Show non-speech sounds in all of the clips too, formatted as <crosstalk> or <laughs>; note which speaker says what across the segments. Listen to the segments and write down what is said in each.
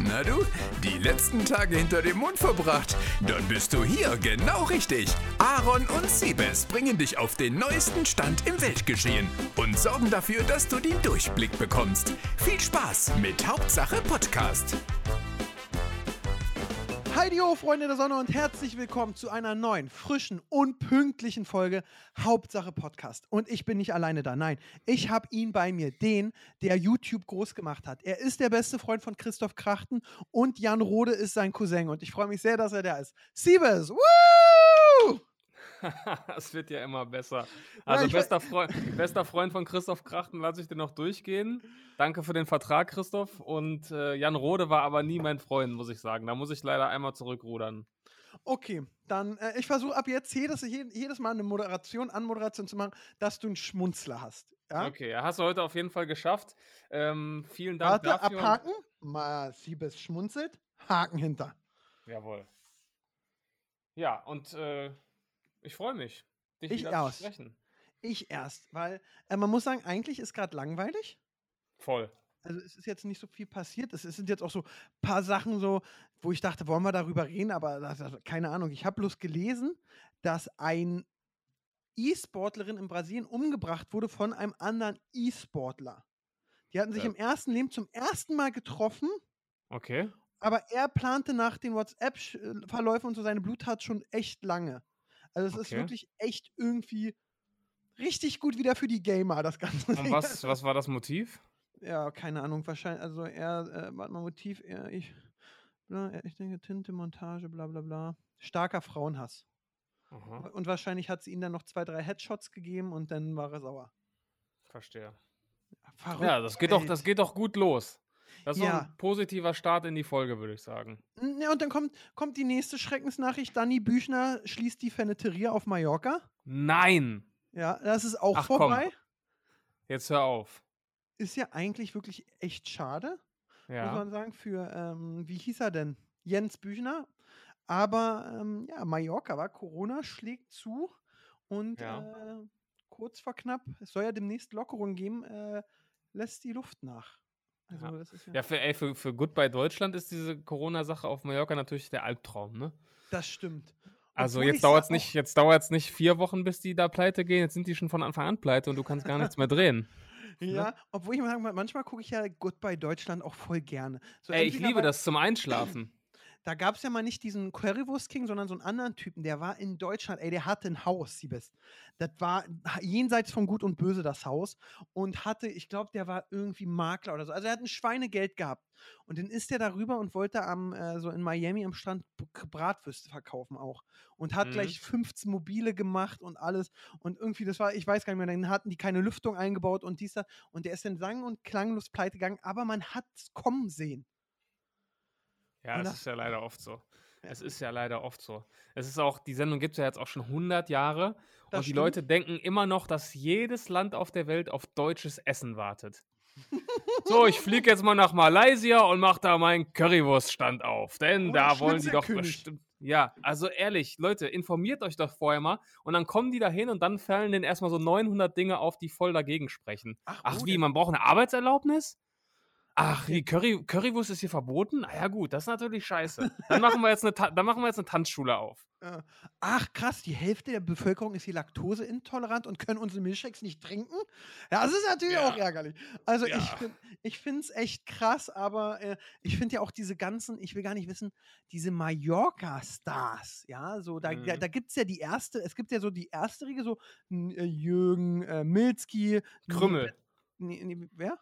Speaker 1: Na du, die letzten Tage hinter dem Mond verbracht? Dann bist du hier genau richtig. Aaron und Siebes bringen dich auf den neuesten Stand im Weltgeschehen und sorgen dafür, dass du den Durchblick bekommst. Viel Spaß mit Hauptsache Podcast.
Speaker 2: Heidio, Freunde der Sonne und herzlich willkommen zu einer neuen, frischen und pünktlichen Folge Hauptsache Podcast. Und ich bin nicht alleine da, nein, ich habe ihn bei mir, den, der YouTube groß gemacht hat. Er ist der beste Freund von Christoph Krachten und Jan Rode ist sein Cousin und ich freue mich sehr, dass er da ist. Siebes, woo! <laughs>
Speaker 3: Es wird ja immer besser. Also
Speaker 2: ich
Speaker 3: bester, Freund, bester Freund von Christoph Krachten, lasse ich dir noch durchgehen. Danke für den Vertrag, Christoph. Und äh, Jan Rode war aber nie mein Freund, muss ich sagen. Da muss ich leider einmal zurückrudern.
Speaker 2: Okay, dann äh, ich versuche ab jetzt jedes, je- jedes Mal eine Moderation, Anmoderation zu machen, dass du einen Schmunzler hast. Ja?
Speaker 3: Okay, ja, hast du heute auf jeden Fall geschafft. Ähm, vielen Dank
Speaker 2: Warte,
Speaker 3: dafür.
Speaker 2: abhaken. Mal Siebes schmunzelt. Haken hinter.
Speaker 3: Jawohl. Ja, und äh, ich freue mich, dich
Speaker 2: Ich
Speaker 3: wieder
Speaker 2: aus.
Speaker 3: zu sprechen.
Speaker 2: Ich erst, weil äh, man muss sagen, eigentlich ist gerade langweilig.
Speaker 3: Voll.
Speaker 2: Also es ist jetzt nicht so viel passiert. Es, es sind jetzt auch so ein paar Sachen so, wo ich dachte, wollen wir darüber reden, aber das, das, keine Ahnung. Ich habe bloß gelesen, dass ein E-Sportlerin in Brasilien umgebracht wurde von einem anderen E-Sportler. Die hatten sich
Speaker 3: Ja.
Speaker 2: im ersten Leben zum ersten Mal getroffen,
Speaker 3: Okay.
Speaker 2: aber er plante nach den WhatsApp-Verläufen und so seine Bluttat schon echt lange. Also es ist
Speaker 3: Okay.
Speaker 2: wirklich echt irgendwie richtig gut wieder für die Gamer, das Ganze. <laughs>
Speaker 3: Und was, was war das Motiv?
Speaker 2: Ja, keine Ahnung, wahrscheinlich, also er, äh, warte mal, Motiv, er, ich, bla, er, ich denke, Tinte, Montage, bla bla bla. Starker Frauenhass.
Speaker 3: Aha,
Speaker 2: Und wahrscheinlich hat sie ihm dann noch zwei, drei Headshots gegeben und dann war er sauer.
Speaker 3: verstehe.
Speaker 2: Verrückt,
Speaker 3: Ja, das geht doch, das geht doch gut los. Das ist
Speaker 2: Ja.
Speaker 3: ein positiver Start in die Folge, würde ich sagen.
Speaker 2: Ja, und dann kommt, kommt die nächste Schreckensnachricht. Danny Büchner schließt die Feneteria auf Mallorca.
Speaker 3: Nein!
Speaker 2: Ja, das ist auch
Speaker 3: Ach, komm.
Speaker 2: vorbei.
Speaker 3: Jetzt hör auf.
Speaker 2: Ist ja eigentlich wirklich echt schade. muss
Speaker 3: Ja.
Speaker 2: man sagen, für, ähm, wie hieß er denn? Jens Büchner. Aber ähm, ja, Mallorca war, Corona schlägt zu und
Speaker 3: Ja.
Speaker 2: äh, kurz vor knapp, es soll ja demnächst Lockerungen geben, äh, lässt die Luft nach. Also
Speaker 3: Ja.
Speaker 2: das ist ja,
Speaker 3: Ja, für, ey, für, für Goodbye Deutschland ist diese Corona-Sache auf Mallorca natürlich der Albtraum, ne?
Speaker 2: das stimmt.
Speaker 3: Also
Speaker 2: Obwohl
Speaker 3: jetzt dauert es nicht, jetzt dauert's nicht vier Wochen, bis die da pleite gehen. Jetzt sind die schon von Anfang an pleite und du kannst gar nichts mehr drehen. <laughs>
Speaker 2: Ja, obwohl ich mal sagen, manchmal gucke ich ja Goodbye Deutschland auch voll gerne. So
Speaker 3: Ey, ich liebe das zum Einschlafen.
Speaker 2: Da gab es ja mal nicht diesen Currywurst King, sondern so einen anderen Typen, der war in Deutschland, ey, der hatte ein Haus, Siebes. Das war jenseits von Gut und Böse das Haus und hatte, ich glaube, der war irgendwie Makler oder so. Also er hat ein Schweinegeld gehabt. Und dann ist der darüber und wollte am, äh, so in Miami am Strand Bratwürste verkaufen auch. Und hat
Speaker 3: Mhm.
Speaker 2: gleich 15 Mobile gemacht und alles. Und irgendwie, das war, ich weiß gar nicht mehr, dann hatten die keine Lüftung eingebaut und dies, das. Und der ist dann sang- und klanglos pleite gegangen, aber man hat es kommen sehen.
Speaker 3: Ja, es ist ja leider oft so.
Speaker 2: Ja.
Speaker 3: Es ist ja leider oft so. Es ist auch, die Sendung gibt es ja jetzt auch schon 100 Jahre
Speaker 2: Das
Speaker 3: und die
Speaker 2: stimmt.
Speaker 3: Leute denken immer noch, dass jedes Land auf der Welt auf deutsches Essen wartet. <laughs> so, ich fliege jetzt mal nach Malaysia und mache da meinen Currywurststand auf, denn
Speaker 2: Oder
Speaker 3: da wollen die doch bestimmt. Ja, also ehrlich, Leute, informiert euch doch vorher mal und dann kommen die da hin und dann fallen denen erstmal so 900 Dinge auf, die voll dagegen sprechen.
Speaker 2: Ach,
Speaker 3: Ach
Speaker 2: oh,
Speaker 3: wie, man braucht eine Arbeitserlaubnis? Ach, wie, Curry, Currywurst ist hier verboten? Ah ja gut, das ist natürlich scheiße. Dann machen wir jetzt eine, Ta- dann machen wir jetzt eine Tanzschule auf. <laughs>
Speaker 2: Ach krass, die Hälfte der Bevölkerung ist hier laktoseintolerant und können unsere Milchshakes nicht trinken? Ja, das ist natürlich
Speaker 3: Ja.
Speaker 2: auch ärgerlich. Also
Speaker 3: Ja.
Speaker 2: ich, ich finde es echt krass, aber äh, ich finde ja auch diese ganzen, ich will gar nicht wissen, diese Mallorca-Stars, ja, so da, da,
Speaker 3: Mhm.
Speaker 2: da gibt es ja die erste, es gibt ja so die erste Riege, so äh, Jürgen äh, Milzki.
Speaker 3: Krümmel.
Speaker 2: Nee, nee, wer?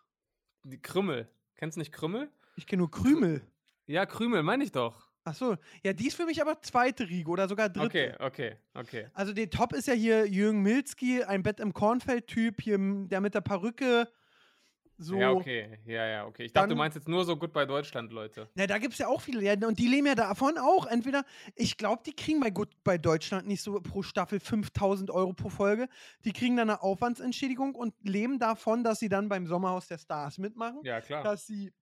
Speaker 3: Die Krümmel. Kennst du nicht Krümmel?
Speaker 2: Ich kenne nur Krümel.
Speaker 3: Ja, Krümel, meine ich doch.
Speaker 2: Ach so, ja, die ist für mich aber zweite Riege oder sogar dritte.
Speaker 3: Okay, okay, okay.
Speaker 2: Also der Top ist ja hier Jürgen Milzki, ein Bett im Kornfeld-Typ, hier der mit der Perücke. So.
Speaker 3: Ja, okay. Ja, ja, okay. Ich dachte, du meinst jetzt nur so gut bei Deutschland, Leute.
Speaker 2: Na, da gibt es ja auch viele. Ja, und die leben ja davon auch. Entweder, ich glaube, die kriegen bei Good bei Deutschland nicht so pro Staffel 5000 Euro pro Folge. Die kriegen dann eine Aufwandsentschädigung und leben davon, dass sie dann beim Sommerhaus der Stars mitmachen.
Speaker 3: Ja, klar.
Speaker 2: Dass sie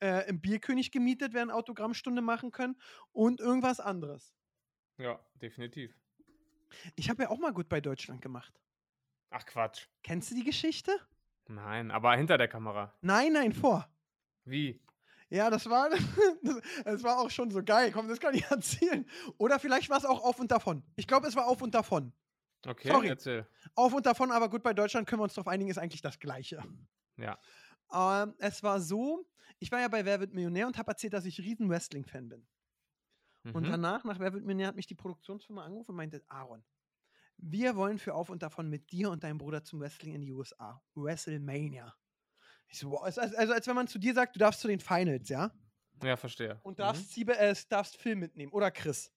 Speaker 2: äh, im Bierkönig gemietet werden, Autogrammstunde machen können und irgendwas anderes.
Speaker 3: Ja, definitiv.
Speaker 2: Ich habe ja auch mal Good bei Deutschland gemacht.
Speaker 3: Ach Quatsch.
Speaker 2: Kennst du die Geschichte?
Speaker 3: Nein, aber hinter der Kamera.
Speaker 2: Nein, nein, vor.
Speaker 3: Wie?
Speaker 2: Ja, das war, <laughs> das, das war auch schon so geil. Komm, das kann ich <laughs> erzählen. Oder vielleicht war es auch auf und davon. Ich glaube, es war auf und davon.
Speaker 3: Okay,
Speaker 2: Sorry.
Speaker 3: erzähl.
Speaker 2: Auf und davon, aber gut, bei Deutschland können wir uns darauf einigen, ist eigentlich das Gleiche.
Speaker 3: Ja.
Speaker 2: Ähm, es war so, ich war ja bei Wer wird Millionär und habe erzählt, dass ich riesen Wrestling-Fan bin. Und
Speaker 3: Mhm.
Speaker 2: danach, nach Wer wird Millionär, hat mich die Produktionsfirma angerufen und meinte, Aaron, wir wollen für Auf und Davon mit dir und deinem Bruder zum Wrestling in die USA. WrestleMania. Ich so, wow, also, also als wenn man zu dir sagt, du darfst zu den Finals, ja?
Speaker 3: Ja, verstehe.
Speaker 2: Und darfst, Siebe, äh, darfst Film mitnehmen. Oder Chris.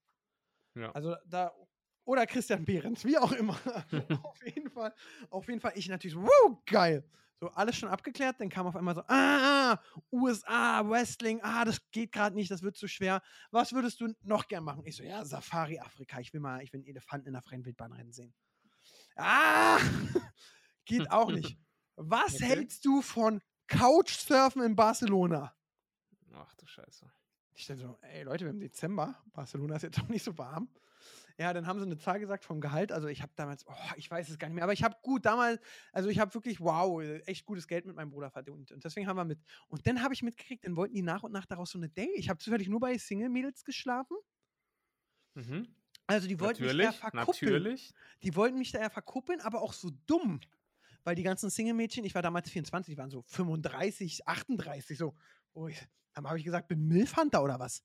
Speaker 3: Mhm. Ja.
Speaker 2: Also da. Oder Christian Behrens, wie auch immer. <laughs> auf jeden Fall. Auf jeden Fall, ich natürlich so, wow, geil. So, alles schon abgeklärt, dann kam auf einmal so, ah, ah, USA, Wrestling, ah, das geht gerade nicht, das wird zu schwer. Was würdest du noch gern machen? Ich so, ja, Safari Afrika, ich will mal, ich will einen Elefanten in der freien Wildbahn rennen sehen. Ah, <laughs> geht auch nicht. Was
Speaker 3: Okay.
Speaker 2: hältst du von Couchsurfen in Barcelona?
Speaker 3: Ach du Scheiße.
Speaker 2: Ich dachte so, ey Leute, wir haben Dezember, Barcelona ist jetzt auch nicht so warm. Ja, dann haben sie eine Zahl gesagt vom Gehalt. Also ich habe damals, oh, ich weiß es gar nicht mehr, aber ich habe gut damals, also ich habe wirklich, wow, echt gutes Geld mit meinem Bruder verdient. Und deswegen haben wir mit. Und dann habe ich mitgekriegt, dann wollten die nach und nach daraus so eine Date. Ich habe zufällig nur bei Single-Mädels geschlafen.
Speaker 3: Mhm.
Speaker 2: Also die wollten mich da
Speaker 3: Natürlich,
Speaker 2: verkuppeln.
Speaker 3: natürlich.
Speaker 2: Die wollten mich da ja verkuppeln, aber auch so dumm. Weil die ganzen Single-Mädchen, ich war damals 24, die waren so 35, 38, so. Oh, ich, dann habe ich gesagt, bin Milfhunter oder was?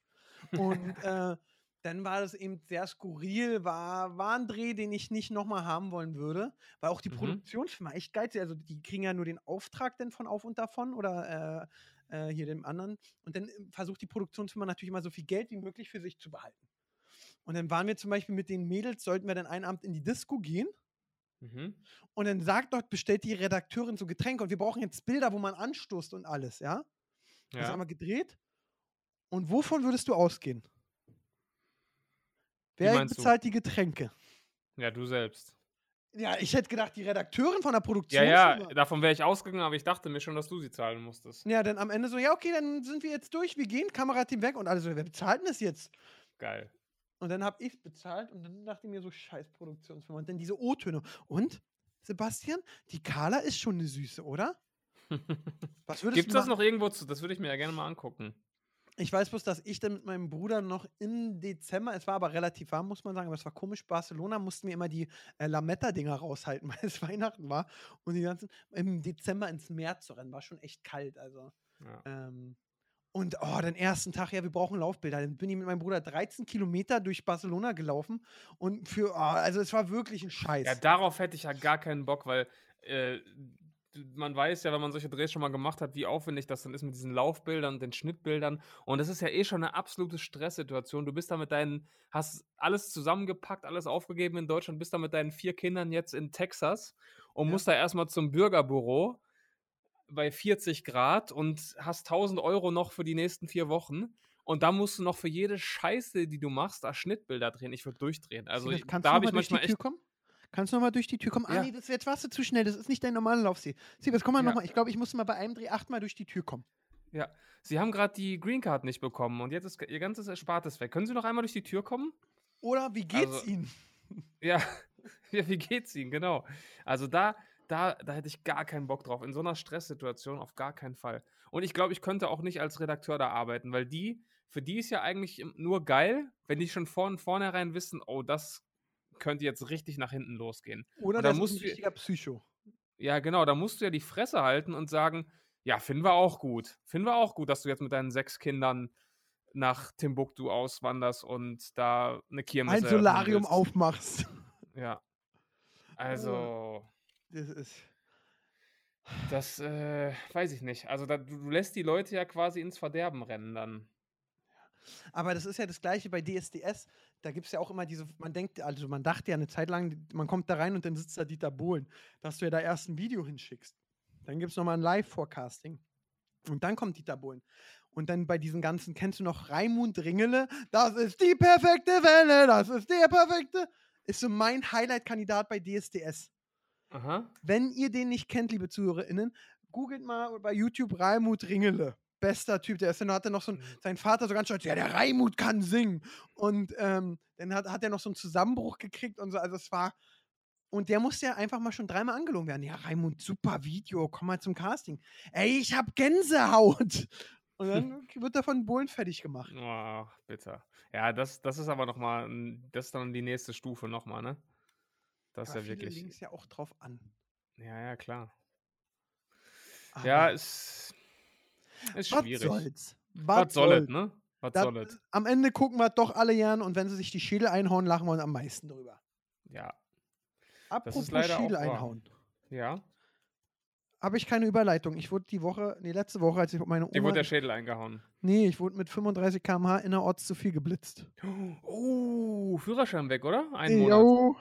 Speaker 2: Und <laughs> äh, dann war das eben sehr skurril, war, war ein Dreh, den ich nicht nochmal haben wollen würde, weil auch die
Speaker 3: Mhm.
Speaker 2: Produktionsfirma echt geil ist. Also die kriegen ja nur den Auftrag dann von auf und davon oder äh, äh, hier dem anderen. Und dann äh, versucht die Produktionsfirma natürlich immer so viel Geld wie möglich für sich zu behalten. Und dann waren wir zum Beispiel mit den Mädels, sollten wir dann einen Abend in die Disco gehen.
Speaker 3: Mhm.
Speaker 2: Und dann sagt dort, bestellt die Redakteurin so Getränke und wir brauchen jetzt Bilder, wo man anstoßt und alles, ja? Das
Speaker 3: Ja.
Speaker 2: haben wir gedreht. Und wovon würdest du ausgehen? Wer
Speaker 3: meinst du?
Speaker 2: bezahlt die Getränke?
Speaker 3: ja, du selbst.
Speaker 2: Ja, ich hätte gedacht, die Redakteurin von der
Speaker 3: Ja,
Speaker 2: Produktion.
Speaker 3: ja, davon wäre ich ausgegangen, aber ich dachte mir schon, dass du sie zahlen musstest.
Speaker 2: Ja, dann am Ende so, ja, okay, dann sind wir jetzt durch, wir gehen, Kamerateam weg und alle so, wer bezahlt denn das jetzt?
Speaker 3: Geil.
Speaker 2: Und dann habe ich bezahlt und dann dachte ich mir so, scheiß Produktionsfirma. Und dann diese O-Töne. Und, Sebastian, die Carla ist schon eine Süße, oder? <laughs> Was würdest
Speaker 3: Gibt es das noch irgendwo zu? Das würde ich mir ja gerne mal angucken.
Speaker 2: Ich weiß bloß, dass ich dann mit meinem Bruder noch im Dezember, es war aber relativ warm, muss man sagen, aber es war komisch, Barcelona mussten wir immer die äh, Lametta-Dinger raushalten, <laughs> weil es Weihnachten war und die ganzen, im Dezember ins Meer zu rennen, war schon echt kalt, also.
Speaker 3: Ja.
Speaker 2: Ähm, und oh, den ersten Tag, ja, wir brauchen Laufbilder. Dann bin ich mit meinem Bruder 13 Kilometer durch Barcelona gelaufen und für, oh, also es war wirklich ein Scheiß.
Speaker 3: Ja, darauf hätte ich ja gar keinen Bock, weil äh, man weiß ja, wenn man solche Drehs schon mal gemacht hat, wie aufwendig das dann ist mit diesen Laufbildern und den Schnittbildern. Und das ist ja eh schon eine absolute Stresssituation. Du bist da mit deinen, hast alles zusammengepackt, alles aufgegeben in Deutschland, bist da mit deinen vier Kindern jetzt in Texas und
Speaker 2: Ja.
Speaker 3: musst da erstmal zum Bürgerbüro bei 40 Grad und hast 1000 Euro noch für die nächsten vier Wochen. Und da musst du noch für jede Scheiße, die du machst, da Schnittbilder drehen. Ich würde durchdrehen. Also ich, da habe ich manchmal echt
Speaker 2: kommen? Kannst du noch mal durch die Tür kommen? Ah,
Speaker 3: Ja.
Speaker 2: nee, das, jetzt warst du zu schnell. Das ist nicht dein normaler Laufsee. Siebes, komm mal
Speaker 3: Ja.
Speaker 2: noch mal. Ich glaube, ich musste mal bei einem Dreh achtmal durch die Tür kommen.
Speaker 3: Ja, Sie haben gerade die Green Card nicht bekommen und jetzt ist Ihr ganzes Erspartes weg. Können Sie noch einmal durch die Tür kommen?
Speaker 2: Oder wie geht's
Speaker 3: Also-
Speaker 2: Ihnen? <laughs>
Speaker 3: Ja, <laughs> ja wie geht's Ihnen? Genau. Also da, da, da hätte ich gar keinen Bock drauf. In so einer Stresssituation auf gar keinen Fall. Und ich glaube, ich könnte auch nicht als Redakteur da arbeiten, weil die, für die ist ja eigentlich nur geil, wenn die schon von vornherein wissen, oh, das könnte jetzt richtig nach hinten losgehen.
Speaker 2: Oder
Speaker 3: da musst
Speaker 2: ein
Speaker 3: du-
Speaker 2: richtiger Psycho.
Speaker 3: Ja, genau, da musst du ja die Fresse halten und sagen, ja, finden wir auch gut. Finden wir auch gut, dass du jetzt mit deinen sechs Kindern nach Timbuktu auswanderst und da eine Kirmes
Speaker 2: Ein Solarium
Speaker 3: willst.
Speaker 2: aufmachst. <laughs>
Speaker 3: Ja. Also,
Speaker 2: Das ist.
Speaker 3: das äh, weiß ich nicht. Also, da, du lässt die Leute ja quasi ins Verderben rennen dann.
Speaker 2: Aber das ist ja das Gleiche bei DSDS. Da gibt es ja auch immer diese, man denkt, also man dachte ja eine Zeit lang, man kommt da rein und dann sitzt da Dieter Bohlen, dass du ja da erst ein Video hinschickst. Dann gibt es nochmal ein Live-Forecasting. Und dann kommt Dieter Bohlen. Und dann bei diesen ganzen, kennst du noch Raimund Ringele? Das ist die perfekte Welle, das ist der perfekte. Ist so mein Highlight-Kandidat bei DSDS.
Speaker 3: Aha.
Speaker 2: Wenn ihr den nicht kennt, liebe ZuhörerInnen, googelt mal bei YouTube Raimund Ringele. Bester Typ, der ist dann hat er noch so ein,
Speaker 3: Mhm.
Speaker 2: sein Vater so ganz stolz, ja, der Raimund kann singen. Und ähm, dann hat, hat er noch so einen Zusammenbruch gekriegt und so. Also es war. Und der musste ja einfach mal schon dreimal angelogen werden. Ja, Raimund, super Video, komm mal zum Casting. Ey, ich hab Gänsehaut. Und dann <laughs> wird er von Bullen fertig gemacht.
Speaker 3: Oh, bitter. Ja, das, das ist aber nochmal, das ist dann die nächste Stufe nochmal, ne? Das ist
Speaker 2: Aber
Speaker 3: ja
Speaker 2: viele
Speaker 3: wirklich.
Speaker 2: legen es ja auch drauf an.
Speaker 3: Ja, ja, klar.
Speaker 2: Aber
Speaker 3: Ja, ist, ist
Speaker 2: was
Speaker 3: schwierig.
Speaker 2: soll's?
Speaker 3: Was soll es, ne? Was
Speaker 2: Das-
Speaker 3: soll es?
Speaker 2: Am Ende gucken wir doch alle gern und wenn sie sich die Schädel einhauen, lachen wir uns am meisten drüber.
Speaker 3: Ja.
Speaker 2: Apropos Schädel einhauen.
Speaker 3: Ja.
Speaker 2: Habe ich keine Überleitung. Ich wurde die Woche, nee, letzte Woche, als ich mit meiner
Speaker 3: Dir
Speaker 2: Oma.
Speaker 3: wurde der Schädel eingehauen.
Speaker 2: nee, ich wurde mit 35 km/h innerorts zu viel geblitzt. <gasps>
Speaker 3: Oh, Führerschein weg, oder? Ein Monat.
Speaker 2: Jo.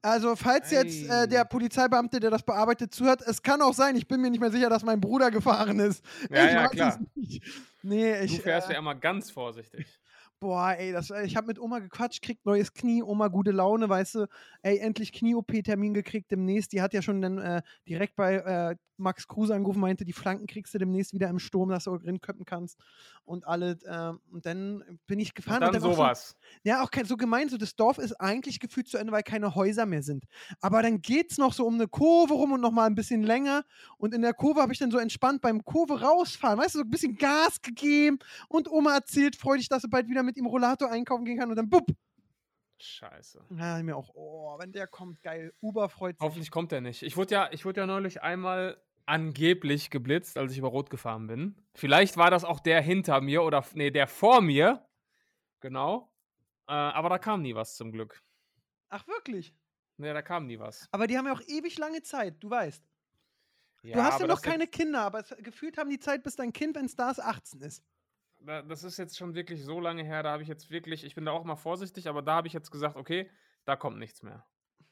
Speaker 2: Also, falls jetzt äh, der Polizeibeamte, der das bearbeitet, zuhört, es kann auch sein, ich bin mir nicht mehr sicher, dass mein Bruder gefahren ist.
Speaker 3: Ja,
Speaker 2: ich
Speaker 3: ja, klar.
Speaker 2: Nee,
Speaker 3: Du
Speaker 2: ich.
Speaker 3: fährst
Speaker 2: äh,
Speaker 3: ja immer ganz vorsichtig.
Speaker 2: Boah, ey, das, äh, ich habe mit Oma gequatscht, kriegt neues Knie, Oma gute Laune, weißt du, ey, endlich Knie-OP-Termin gekriegt demnächst. Die hat ja schon dann äh, direkt bei äh, Max Kruse angerufen, meinte, die Flanken kriegst du demnächst wieder im Sturm, dass du rinköppen kannst und alles. Äh, und dann bin ich gefahren.
Speaker 3: Und dann
Speaker 2: auch so-
Speaker 3: sowas.
Speaker 2: ja, auch kein, so gemein, so das Dorf ist eigentlich gefühlt zu Ende, weil keine Häuser mehr sind. Aber dann geht es noch so um eine Kurve rum und noch mal ein bisschen länger. Und in der Kurve habe ich dann so entspannt beim Kurve rausfahren, weißt du, so ein bisschen Gas gegeben. Und Oma erzählt freudig, dass sie bald wieder mit ihm Rollator einkaufen gehen kann. Und dann, bupp.
Speaker 3: Scheiße.
Speaker 2: Ja, mir auch, oh, wenn der kommt, geil. Uber freut sich.
Speaker 3: Hoffentlich kommt er nicht. Ich wurde ja, ich wurde ja neulich einmal angeblich geblitzt, als ich über Rot gefahren bin. Vielleicht war das auch der hinter mir oder nee, der vor mir. Genau. Äh, aber da kam nie was zum Glück.
Speaker 2: Ach, wirklich?
Speaker 3: Nee, da kam nie was.
Speaker 2: Aber die haben ja auch ewig lange Zeit, du weißt.
Speaker 3: Ja,
Speaker 2: du hast ja noch keine Kinder, aber es, gefühlt haben die Zeit, bis dein Kind, wenn es da ist, 18 ist.
Speaker 3: da, das ist jetzt schon wirklich so lange her, da habe ich jetzt wirklich, ich bin da auch mal vorsichtig, aber da habe ich jetzt gesagt, okay, da kommt nichts mehr.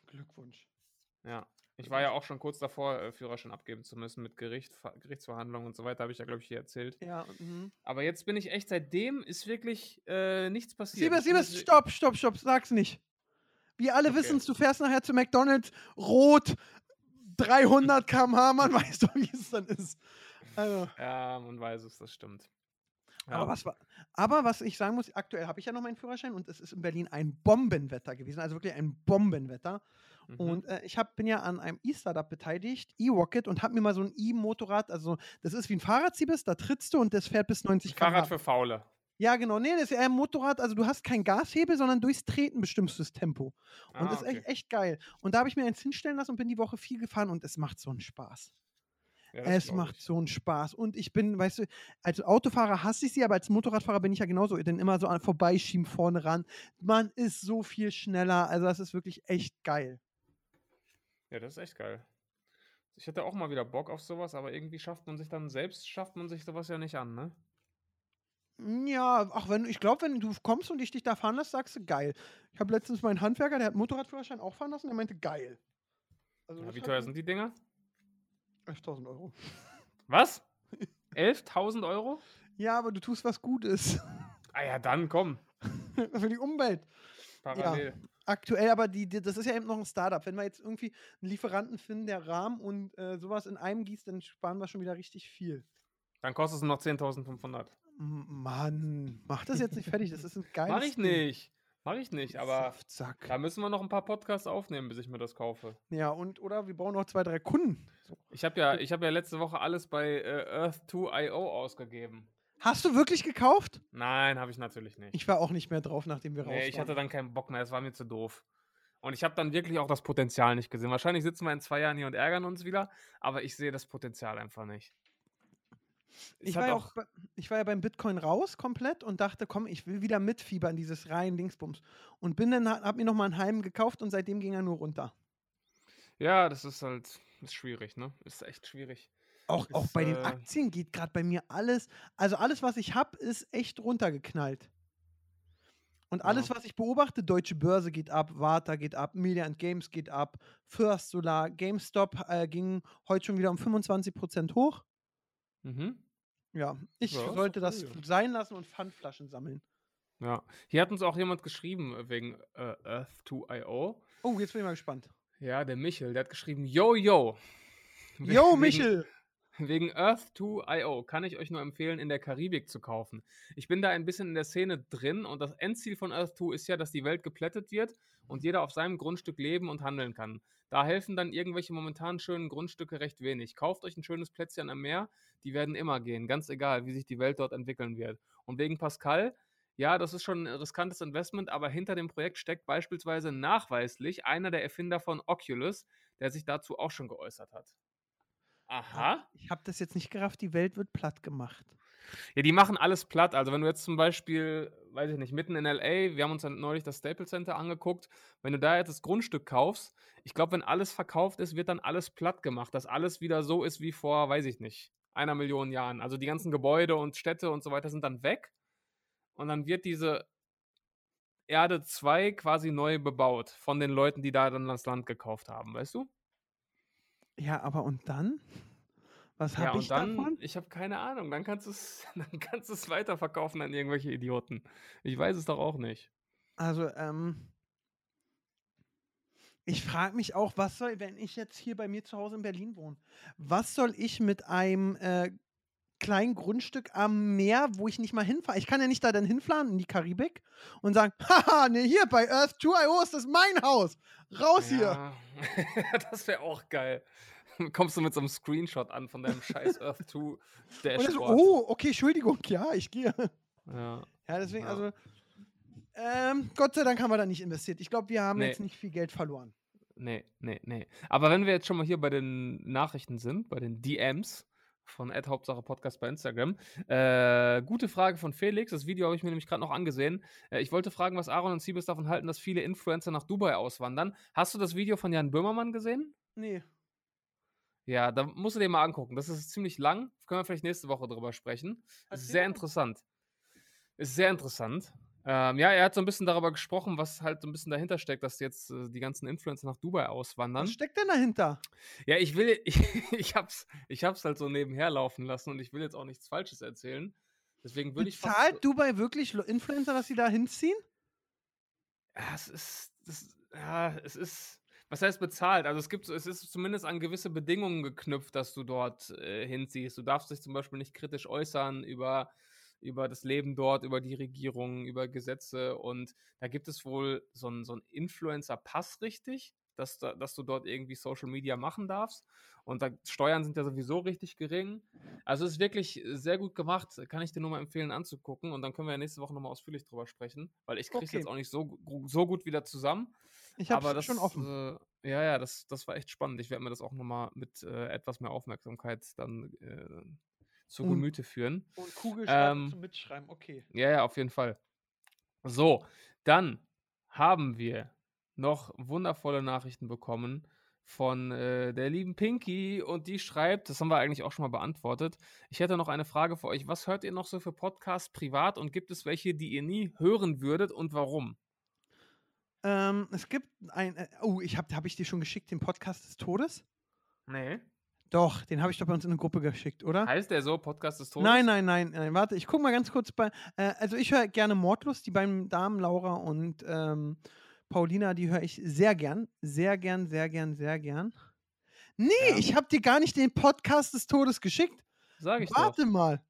Speaker 2: Glückwunsch.
Speaker 3: Ja. Ich war ja auch schon kurz davor, äh, Führerschein abgeben zu müssen mit Gericht, Ver- Gerichtsverhandlungen und so weiter, habe ich ja, glaube ich, hier erzählt.
Speaker 2: Ja, mhm.
Speaker 3: Aber jetzt bin ich echt, seitdem ist wirklich äh, nichts passiert.
Speaker 2: Siebes, Siebes, stopp, stopp, stopp, sag's nicht. Wir alle
Speaker 3: Okay.
Speaker 2: wissen's, du fährst nachher zu McDonalds, rot, 300 km/h, man weiß doch, wie es dann ist. Also,
Speaker 3: Ja, man weiß es, das stimmt.
Speaker 2: aber, was war, aber was ich sagen muss, aktuell habe ich ja noch meinen Führerschein und es ist in Berlin ein Bombenwetter gewesen, also wirklich ein Bombenwetter.
Speaker 3: Mhm.
Speaker 2: Und äh, ich hab, bin ja an einem E-Startup beteiligt, E-Rocket, und habe mir mal so ein E-Motorrad, also das ist wie ein Fahrrad, Siebes, da trittst du und das fährt bis 90
Speaker 3: Fahrrad
Speaker 2: km/h.
Speaker 3: für Faule.
Speaker 2: Ja, genau. Nee, das ist eher ein Motorrad. Also du hast kein Gashebel, sondern durchs Treten bestimmst du das Tempo. Und
Speaker 3: Ah,
Speaker 2: das ist echt,
Speaker 3: okay.
Speaker 2: echt geil. Und da habe ich mir eins hinstellen lassen und bin die Woche viel gefahren und es macht so einen Spaß.
Speaker 3: Ja,
Speaker 2: es macht
Speaker 3: ich.
Speaker 2: so einen Spaß. Und ich bin, weißt du, als Autofahrer hasse ich sie, aber als Motorradfahrer bin ich ja genauso. Denn immer so an vorbeischieben vorne ran. Man ist so viel schneller. Also das ist wirklich echt geil.
Speaker 3: Ja, das ist echt geil. Ich hätte auch mal wieder Bock auf sowas, aber irgendwie schafft man sich dann selbst, schafft man sich sowas ja nicht an, ne?
Speaker 2: Ja, ach, wenn, ich glaube, wenn du kommst und ich dich da fahren lässt, sagst du geil. Ich habe letztens meinen Handwerker, der hat Motorradführerschein auch fahren lassen, der meinte geil. Also
Speaker 3: Ja, wie teuer
Speaker 2: mir-
Speaker 3: sind die Dinger?
Speaker 2: 11.000 Euro.
Speaker 3: Was? <laughs> 11.000 Euro?
Speaker 2: Ja, aber du tust was Gutes
Speaker 3: Ah ja, dann komm. <laughs>
Speaker 2: für die Umwelt.
Speaker 3: Parallel.
Speaker 2: Aktuell, aber die, die, das ist ja eben noch ein Startup. Wenn wir jetzt irgendwie einen Lieferanten finden, der Rahmen und äh, sowas in einem gießt, dann sparen wir schon wieder richtig viel.
Speaker 3: Dann kostet es noch 10.500.
Speaker 2: M Mann, mach das jetzt nicht fertig. Das ist ein <laughs> geiles
Speaker 3: Mach ich nicht. Mach ich nicht, aber
Speaker 2: Saftsack.
Speaker 3: da müssen wir noch ein paar Podcasts aufnehmen, bis ich mir das kaufe.
Speaker 2: Ja, und oder wir brauchen noch zwei, drei Kunden. So.
Speaker 3: Ich habe ja, ich hab ja letzte Woche alles bei äh, Earth2.io ausgegeben.
Speaker 2: Hast du wirklich gekauft?
Speaker 3: Nein, habe ich natürlich nicht.
Speaker 2: Ich war auch nicht mehr drauf, nachdem wir raus
Speaker 3: Nee, ich
Speaker 2: waren.
Speaker 3: hatte dann keinen Bock mehr, es war mir zu doof. Und ich habe dann wirklich auch das Potenzial nicht gesehen. Wahrscheinlich sitzen wir in zwei Jahren hier und ärgern uns wieder, aber ich sehe das Potenzial einfach nicht.
Speaker 2: Ich
Speaker 3: hat
Speaker 2: war, ja auch, bei- ich war ja beim Bitcoin raus komplett und dachte, komm, ich will wieder mitfiebern, dieses rein Dingsbums. Und bin dann, hab mir noch mal einen halben gekauft und seitdem ging er nur runter.
Speaker 3: Ja, das ist halt ist schwierig, ne? Ist echt schwierig.
Speaker 2: Auch, auch
Speaker 3: Ist,
Speaker 2: bei den
Speaker 3: äh,
Speaker 2: Aktien geht gerade bei mir alles, also alles, was ich habe, ist echt runtergeknallt. Und alles,
Speaker 3: Ja.
Speaker 2: was ich beobachte, Deutsche Börse geht ab, Warta geht ab, Media and Games geht ab, First Solar, GameStop äh, ging heute schon wieder um 25% hoch.
Speaker 3: Mhm.
Speaker 2: Ja, ich
Speaker 3: Ja,
Speaker 2: sollte das
Speaker 3: cool.
Speaker 2: sein lassen und Pfandflaschen sammeln.
Speaker 3: Ja. Hier hat uns auch jemand geschrieben äh, wegen äh, Earth2.io.
Speaker 2: Oh, jetzt bin ich mal gespannt.
Speaker 3: Ja, der Michel, der hat geschrieben, yo, yo.
Speaker 2: Yo, <laughs> Michel!
Speaker 3: Wegen Earth2.io kann ich euch nur empfehlen, in der Karibik zu kaufen. Ich bin da ein bisschen in der Szene drin und das Endziel von Earth2 ist ja, dass die Welt geplättet wird und jeder auf seinem Grundstück leben und handeln kann. Da helfen dann irgendwelche momentan schönen Grundstücke recht wenig. Kauft euch ein schönes Plätzchen am Meer, die werden immer gehen, ganz egal, wie sich die Welt dort entwickeln wird. Und wegen Pascal, ja, das ist schon ein riskantes Investment, aber hinter dem Projekt steckt beispielsweise nachweislich einer der Erfinder von Oculus, der sich dazu auch schon geäußert hat. Aha.
Speaker 2: Ich habe das jetzt nicht gerafft, die Welt wird platt gemacht.
Speaker 3: Ja, die machen alles platt. Also wenn du jetzt zum Beispiel, weiß ich nicht, mitten in LA, wir haben uns dann neulich das Staples Center angeguckt, wenn du da jetzt das Grundstück kaufst, ich glaube, wenn alles verkauft ist, wird dann alles platt gemacht, dass alles wieder so ist wie vor, weiß ich nicht, einer Million Jahren. Also die ganzen Gebäude und Städte und so weiter sind dann weg und dann wird diese Erde 2 quasi neu bebaut von den Leuten, die da dann das Land gekauft haben, weißt du?
Speaker 2: Ja, aber und dann? Was
Speaker 3: Ja,
Speaker 2: habe
Speaker 3: und
Speaker 2: ich
Speaker 3: dann,
Speaker 2: davon?
Speaker 3: ich habe keine Ahnung, dann kannst du es <laughs> dann kannst du es weiterverkaufen an irgendwelche Idioten. Ich weiß es doch auch nicht.
Speaker 2: Also, ähm, ich frage mich auch, was soll, wenn ich jetzt hier bei mir zu Hause in Berlin wohne, was soll ich mit einem äh, kleinen Grundstück am Meer, wo ich nicht mal hinfahre? Ich kann ja nicht da dann hinfahren in die Karibik und sagen, <laughs> haha, ne, hier bei Earth 2.io ist das mein Haus. Raus hier.
Speaker 3: Ja, <laughs> das wäre auch geil. Kommst du mit so einem Screenshot an von deinem scheiß Earth 2
Speaker 2: Und dann so,
Speaker 3: Dashboard.
Speaker 2: oh, okay, Entschuldigung, ja, ich gehe.
Speaker 3: Ja.
Speaker 2: Ja, deswegen,
Speaker 3: Ja.
Speaker 2: also, ähm, Gott sei Dank haben wir da nicht investiert. Ich glaube, wir haben
Speaker 3: Nee.
Speaker 2: jetzt nicht viel Geld verloren.
Speaker 3: Nee, nee, nee. Aber wenn wir jetzt schon mal hier bei den Nachrichten sind, bei den DMs von Ad Hauptsache Podcast bei Instagram, äh, gute Frage von Felix. Das Video habe ich mir nämlich gerade noch angesehen. Äh, ich wollte fragen, was Aaron und Siebes davon halten, dass viele Influencer nach Dubai auswandern. Hast du das Video von Jan Böhmermann gesehen?
Speaker 2: Nee.
Speaker 3: Ja, da musst du dir mal angucken. Das ist ziemlich lang. Können wir vielleicht nächste Woche drüber sprechen. Ist sehr interessant. Ist sehr interessant. Ähm, ja, er hat so ein bisschen darüber gesprochen, was halt so ein bisschen dahinter steckt, dass jetzt äh, die ganzen Influencer nach Dubai auswandern.
Speaker 2: Was steckt denn dahinter?
Speaker 3: Ja, ich will, ich, <laughs> ich hab's, ich hab's halt so nebenher laufen lassen und ich will jetzt auch nichts Falsches erzählen. Deswegen würde ich.
Speaker 2: Bezahlt Dubai wirklich Influencer, dass sie da hinziehen?
Speaker 3: Ja, es ist, das, ja, es ist, was heißt bezahlt? Also es gibt, so- es ist zumindest an gewisse Bedingungen geknüpft, dass du dort äh, hinziehst. Du darfst dich zum Beispiel nicht kritisch äußern über, über das Leben dort, über die Regierung, über Gesetze und da gibt es wohl so einen so einen Influencer-Pass richtig, dass, da, dass du dort irgendwie Social Media machen darfst. Und da, Steuern sind ja sowieso richtig gering. Also es ist wirklich sehr gut gemacht. Kann ich dir nur mal empfehlen anzugucken. Und dann können wir ja nächste Woche nochmal ausführlich drüber sprechen, weil ich kriege es
Speaker 2: Okay.
Speaker 3: jetzt auch nicht so, so gut wieder zusammen.
Speaker 2: Ich habe
Speaker 3: das
Speaker 2: schon offen.
Speaker 3: Äh, ja, ja, das, das war echt spannend. Ich werde mir das auch nochmal mit äh, etwas mehr Aufmerksamkeit dann äh, zu
Speaker 2: Und-
Speaker 3: Gemüte führen.
Speaker 2: Und Kugelschreiben
Speaker 3: ähm,
Speaker 2: zum Mitschreiben, okay.
Speaker 3: Ja, ja, auf jeden Fall. So, dann haben wir noch wundervolle Nachrichten bekommen von äh, der lieben Pinky und die schreibt, das haben wir eigentlich auch schon mal beantwortet. Ich hätte noch eine Frage für euch. Was hört ihr noch so für Podcasts privat und gibt es welche, die ihr nie hören würdet und warum?
Speaker 2: Ähm, es gibt ein, äh, oh, ich habe hab ich dir schon geschickt, den Podcast des Todes?
Speaker 3: Nee.
Speaker 2: Doch, den habe ich doch bei uns in eine Gruppe geschickt, oder?
Speaker 3: Heißt der so, Podcast des Todes?
Speaker 2: Nein, nein, nein, nein, warte, ich gucke mal ganz kurz bei, äh, also ich höre gerne Mordlust, die beiden Damen, Laura und ähm, Paulina, die höre ich sehr gern, sehr gern, sehr gern, sehr gern. Nee,
Speaker 3: Ja.
Speaker 2: ich habe dir gar nicht den Podcast des Todes geschickt.
Speaker 3: Sag ich doch.
Speaker 2: Warte mal.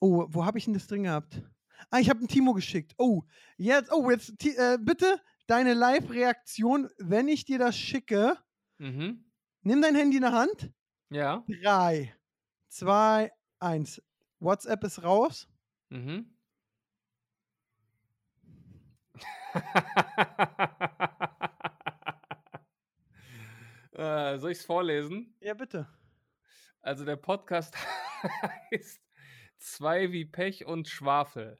Speaker 2: Oh, wo habe ich denn das drin gehabt? Ah, ich habe einen Timo geschickt. Oh, jetzt, oh, jetzt, äh, bitte deine Live-Reaktion, wenn ich dir das schicke.
Speaker 3: Mhm.
Speaker 2: Nimm dein Handy in der Hand.
Speaker 3: Ja.
Speaker 2: Drei, zwei, eins. WhatsApp ist raus.
Speaker 3: Mhm. <laughs> äh, soll ich es vorlesen?
Speaker 2: Ja, bitte.
Speaker 3: Also der Podcast <laughs> heißt Zwei wie Pech und Schwafel.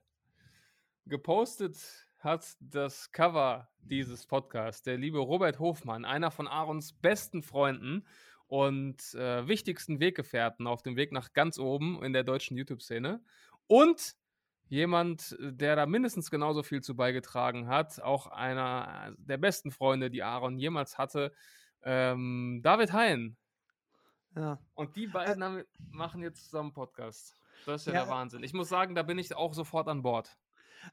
Speaker 3: Gepostet hat das Cover dieses Podcasts der liebe Robert Hofmann, einer von Aarons besten Freunden und äh, wichtigsten Weggefährten auf dem Weg nach ganz oben in der deutschen YouTube-Szene. Und jemand, der da mindestens genauso viel zu beigetragen hat, auch einer der besten Freunde, die Aaron jemals hatte, ähm, David Hein.
Speaker 2: Ja.
Speaker 3: Und die beiden haben, machen jetzt zusammen Podcast. Das ist ja,
Speaker 2: Ja,
Speaker 3: der Wahnsinn. Ich muss sagen, da bin ich auch sofort an Bord.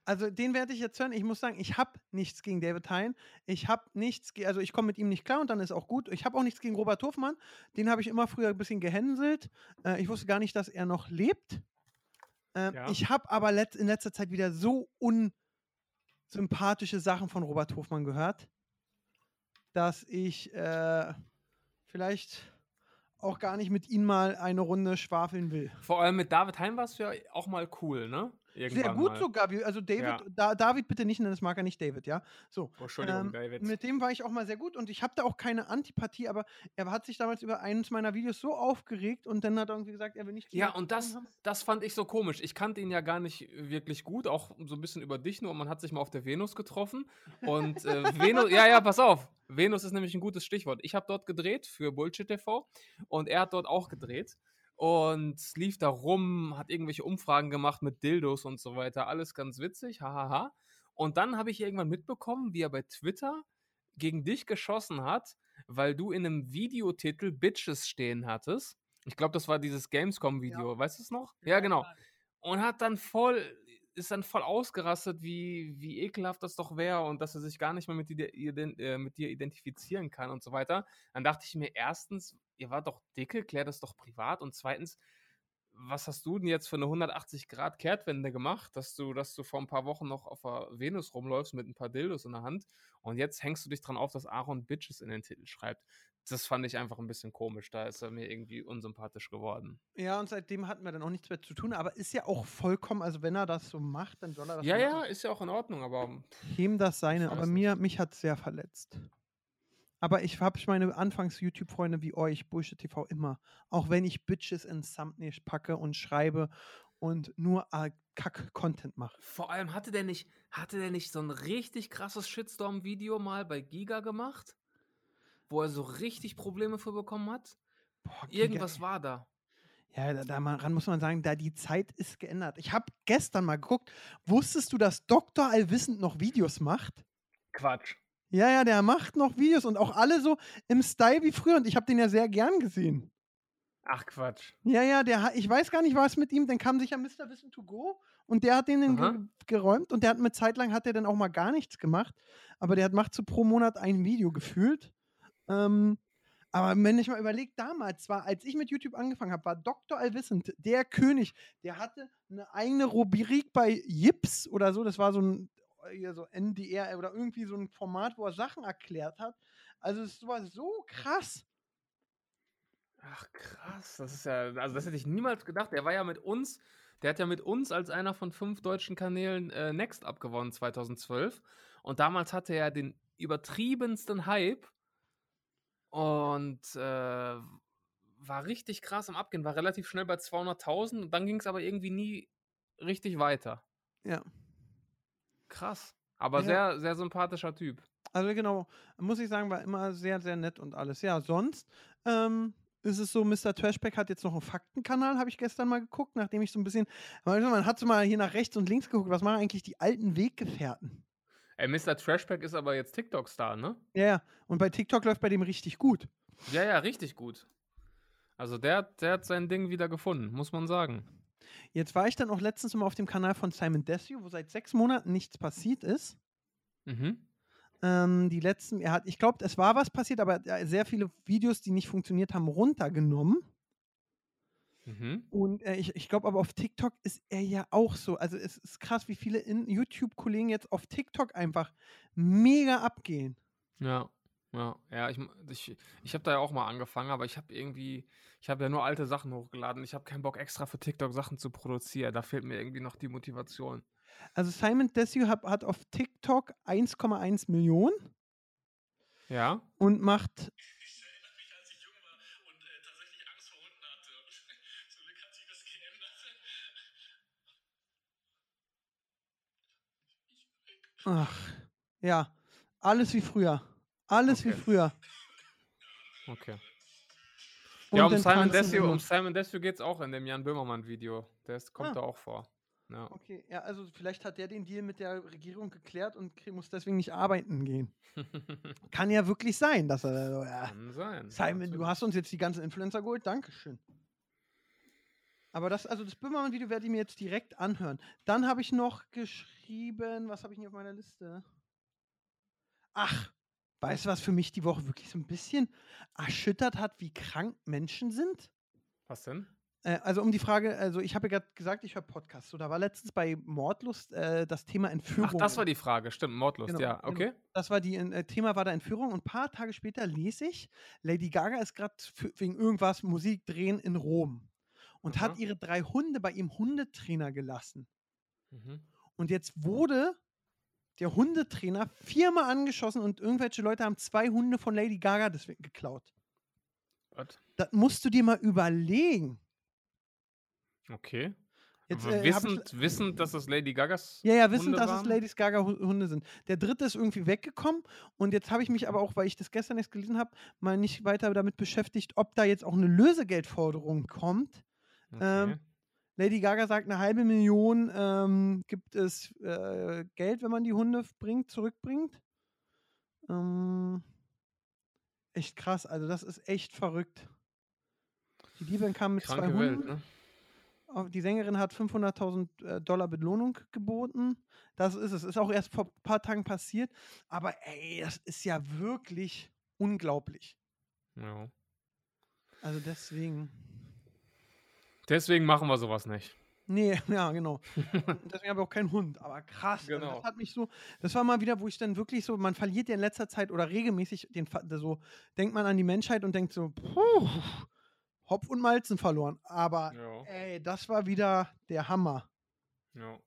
Speaker 2: Also den werde ich jetzt hören. Ich muss sagen, ich habe nichts gegen David Hein. Ich habe nichts, also ich komme mit ihm nicht klar und dann ist auch gut. Ich habe auch nichts gegen Robert Hofmann. Den habe ich immer früher ein bisschen gehänselt. Äh, ich wusste gar nicht, dass er noch lebt. Ähm,
Speaker 3: Ja.
Speaker 2: Ich habe aber let in letzter Zeit wieder so unsympathische Sachen von Robert Hofmann gehört, dass ich äh, vielleicht auch gar nicht mit ihm mal eine Runde schwafeln will.
Speaker 3: Vor allem mit David Hein warst du ja auch mal cool, ne?
Speaker 2: Sehr
Speaker 3: Irgendwann
Speaker 2: gut
Speaker 3: mal.
Speaker 2: sogar. Also David,
Speaker 3: Ja.
Speaker 2: da, David bitte nicht nennen, das mag er nicht David, ja. So.
Speaker 3: Oh, Entschuldigung,
Speaker 2: Ähm,
Speaker 3: David.
Speaker 2: Mit dem war ich auch mal sehr gut und ich habe da auch keine Antipathie, aber er hat sich damals über eines meiner Videos so aufgeregt und dann hat er irgendwie gesagt, er will nicht.
Speaker 3: Ja, und das,
Speaker 2: haben.
Speaker 3: das fand ich so komisch. Ich kannte ihn ja gar nicht wirklich gut, auch so ein bisschen über dich nur. Man hat sich mal auf der Venus getroffen. Und äh, Venus, ja, ja, pass auf. Venus ist nämlich ein gutes Stichwort. Ich habe dort gedreht für Bullshit TV und er hat dort auch gedreht und lief da rum, hat irgendwelche Umfragen gemacht mit Dildos und so weiter. Alles ganz witzig, hahaha. Und dann habe ich irgendwann mitbekommen, wie er bei Twitter gegen dich geschossen hat, weil du in einem Videotitel Bitches stehen hattest. Ich glaube, das war dieses Gamescom-Video, weißt du es noch? Ja, genau. Und hat dann voll, ist dann voll ausgerastet, wie, wie ekelhaft das doch wäre und dass er sich gar nicht mehr mit dir, äh, mit dir identifizieren kann und so weiter. Dann dachte ich mir erstens, ihr wart doch dicke, klär das doch privat. Und zweitens, was hast du denn jetzt für eine 180-Grad-Kehrtwende gemacht, dass du, dass du vor ein paar Wochen noch auf der Venus rumläufst mit ein paar Dildos in der Hand und jetzt hängst du dich dran auf, dass Aaron Bitches in den Titel schreibt. Das fand ich einfach ein bisschen komisch. Da ist er mir irgendwie unsympathisch geworden.
Speaker 2: Ja, und seitdem hatten wir dann auch nichts mehr zu tun, aber ist ja auch vollkommen, also wenn er das so macht, dann soll er das
Speaker 3: Ja,
Speaker 2: machen.
Speaker 3: ja, ist ja auch in Ordnung, aber
Speaker 2: Ihm das seine, aber mir, mich hat es sehr verletzt. Aber ich habe meine Anfangs-YouTube-Freunde wie euch, Bullshit TV, immer. Auch wenn ich Bitches ins Thumbnail packe und schreibe und nur äh, Kack-Content mache.
Speaker 3: vor allem hatte der nicht, hatte der nicht so ein richtig krasses Shitstorm-Video mal bei Giga gemacht? Wo er so richtig Probleme für bekommen hat?
Speaker 2: Boah,
Speaker 3: Irgendwas war da.
Speaker 2: Ja, da- daran muss man sagen, da die Zeit ist geändert. Ich habe gestern mal geguckt, wusstest du, dass Dr. Allwissend noch Videos macht?
Speaker 3: Quatsch.
Speaker 2: Ja, ja, der macht noch Videos und auch alle so im Style wie früher und ich habe den ja sehr gern gesehen.
Speaker 3: Ach Quatsch.
Speaker 2: Ja, ja, der hat, ich weiß gar nicht, was mit ihm, dann kam sicher Mr. Wissen to go und der hat den dann ge geräumt und der hat eine Zeit lang hat er dann auch mal gar nichts gemacht, aber der hat, macht so pro Monat ein Video gefühlt. Ähm, aber wenn ich mal überlege, damals war, als ich mit YouTube angefangen habe, war Dr. Allwissend der König. Der hatte eine eigene Rubrik bei Yips oder so. Das war so ein so NDR oder irgendwie so ein Format, wo er Sachen erklärt hat. Also es war so krass.
Speaker 3: Ach krass, das ist ja, also das hätte ich niemals gedacht. Der war ja mit uns, der hat ja mit uns als einer von fünf deutschen Kanälen äh, Next abgewonnen 2012. Und damals hatte er den übertriebensten Hype und äh, war richtig krass am Abgehen, war relativ schnell bei 200.000 und dann ging es aber irgendwie nie richtig weiter.
Speaker 2: Ja.
Speaker 3: Krass. Aber
Speaker 2: Ja.
Speaker 3: sehr, sehr sympathischer Typ.
Speaker 2: Also genau, muss ich sagen, war immer sehr, sehr nett und alles. Ja, sonst ähm, ist es so, Mr. Trashback hat jetzt noch einen Faktenkanal, habe ich gestern mal geguckt, nachdem ich so ein bisschen, man hat so mal hier nach rechts und links geguckt, was machen eigentlich die alten Weggefährten?
Speaker 3: Ey, Mr. Trashback ist aber jetzt TikTok-Star, ne?
Speaker 2: Ja, ja, und bei TikTok läuft bei dem richtig gut.
Speaker 3: Ja, ja, richtig gut. Also der, der hat sein Ding wieder gefunden, muss man sagen.
Speaker 2: Jetzt war ich dann auch letztens mal auf dem Kanal von Simon Desue, wo seit sechs Monaten nichts passiert ist.
Speaker 3: Mhm.
Speaker 2: Ähm, die letzten, er hat, ich glaube, es war was passiert, aber er hat sehr viele Videos, die nicht funktioniert haben, runtergenommen.
Speaker 3: Mhm.
Speaker 2: Und äh, ich, ich glaube aber auf TikTok ist er ja auch so. Also es ist krass, wie viele YouTube-Kollegen jetzt auf TikTok einfach mega abgehen.
Speaker 3: Ja, ja, ja, ich, ich, ich habe da ja auch mal angefangen, aber ich habe irgendwie, ich habe ja nur alte Sachen hochgeladen. Ich habe keinen Bock extra für TikTok Sachen zu produzieren. Da fehlt mir irgendwie noch die Motivation.
Speaker 2: Also Simon Desue hat, hat auf TikTok 1,1 Millionen
Speaker 3: Ja?
Speaker 2: und macht.
Speaker 4: Ich erinnere mich, als ich jung war und äh, tatsächlich Angst vor Hunden hatte. Und zum Glück hat sich das geändert.
Speaker 2: Ach, ja. Alles wie früher. Alles wie
Speaker 3: Okay.
Speaker 2: früher.
Speaker 3: Okay.
Speaker 2: Und
Speaker 3: ja, um Simon
Speaker 2: immer.
Speaker 3: um Simon Desue geht es auch in dem Jan Böhmermann-Video. Der ist, kommt
Speaker 2: Ah.
Speaker 3: da auch vor. Ja.
Speaker 2: Okay, ja, also vielleicht hat der den Deal mit der Regierung geklärt und muss deswegen nicht arbeiten gehen. <laughs> Kann ja wirklich sein, dass er so, ja.
Speaker 3: Kann sein.
Speaker 2: Simon, du
Speaker 3: natürlich.
Speaker 2: hast uns jetzt die ganzen Influencer geholt, Dankeschön. Aber das, also das Böhmermann-Video werde ich mir jetzt direkt anhören. Dann habe ich noch geschrieben, was habe ich nicht auf meiner Liste? Ach, weißt du, was für mich die Woche wirklich so ein bisschen erschüttert hat, wie krank Menschen sind?
Speaker 3: Was denn?
Speaker 2: Äh, also um die Frage, also ich habe ja gerade gesagt, ich höre Podcasts. So, da war letztens bei Mordlust äh, das Thema Entführung.
Speaker 3: Ach, das war die Frage, stimmt, Mordlust,
Speaker 2: Genau,
Speaker 3: ja,
Speaker 2: genau.
Speaker 3: okay.
Speaker 2: Das war die äh, Thema war da Entführung und ein paar Tage später lese ich, Lady Gaga ist gerade wegen irgendwas Musik drehen in Rom und hat
Speaker 3: Aha.
Speaker 2: ihre drei Hunde bei ihrem Hundetrainer gelassen.
Speaker 3: Mhm.
Speaker 2: Und jetzt wurde der Hundetrainer viermal angeschossen und irgendwelche Leute haben zwei Hunde von Lady Gaga deswegen geklaut.
Speaker 3: Was?
Speaker 2: Das musst du dir mal überlegen.
Speaker 3: Okay.
Speaker 2: Jetzt, äh, hab ich-
Speaker 3: wissend, wissend, dass es Lady Gagas
Speaker 2: Ja, ja, wissen,
Speaker 3: Hunde
Speaker 2: dass es
Speaker 3: waren?
Speaker 2: Lady Gaga Hu- Hunde sind. Der dritte ist irgendwie weggekommen und jetzt habe ich mich aber auch, weil ich das gestern erst gelesen habe, mal nicht weiter damit beschäftigt, ob da jetzt auch eine Lösegeldforderung kommt. Ähm,
Speaker 3: Okay.
Speaker 2: Lady Gaga sagt, eine halbe Million ähm, gibt es äh, Geld, wenn man die Hunde bringt, zurückbringt. Ähm, echt krass, also das ist echt verrückt. Die Diebin kam mit zwei
Speaker 3: Kranke
Speaker 2: Hunden.
Speaker 3: Welt, ne?
Speaker 2: Die Sängerin hat 500.000 äh, Dollar Belohnung geboten. Das ist es. Ist auch erst vor ein paar Tagen passiert. Aber ey, das ist ja wirklich unglaublich.
Speaker 3: Ja.
Speaker 2: Also deswegen.
Speaker 3: Deswegen machen wir sowas nicht.
Speaker 2: Nee, <laughs> ja, genau. Deswegen habe ich auch keinen Hund. Aber krass. Also
Speaker 3: Genau.
Speaker 2: das hat mich so. Das war mal wieder, wo ich dann wirklich so, man verliert ja in letzter Zeit oder regelmäßig den so, denkt man an die Menschheit und denkt so, puh, Hopf und Malzen verloren. Aber
Speaker 3: Ja.
Speaker 2: ey, das war wieder der Hammer.
Speaker 3: ja.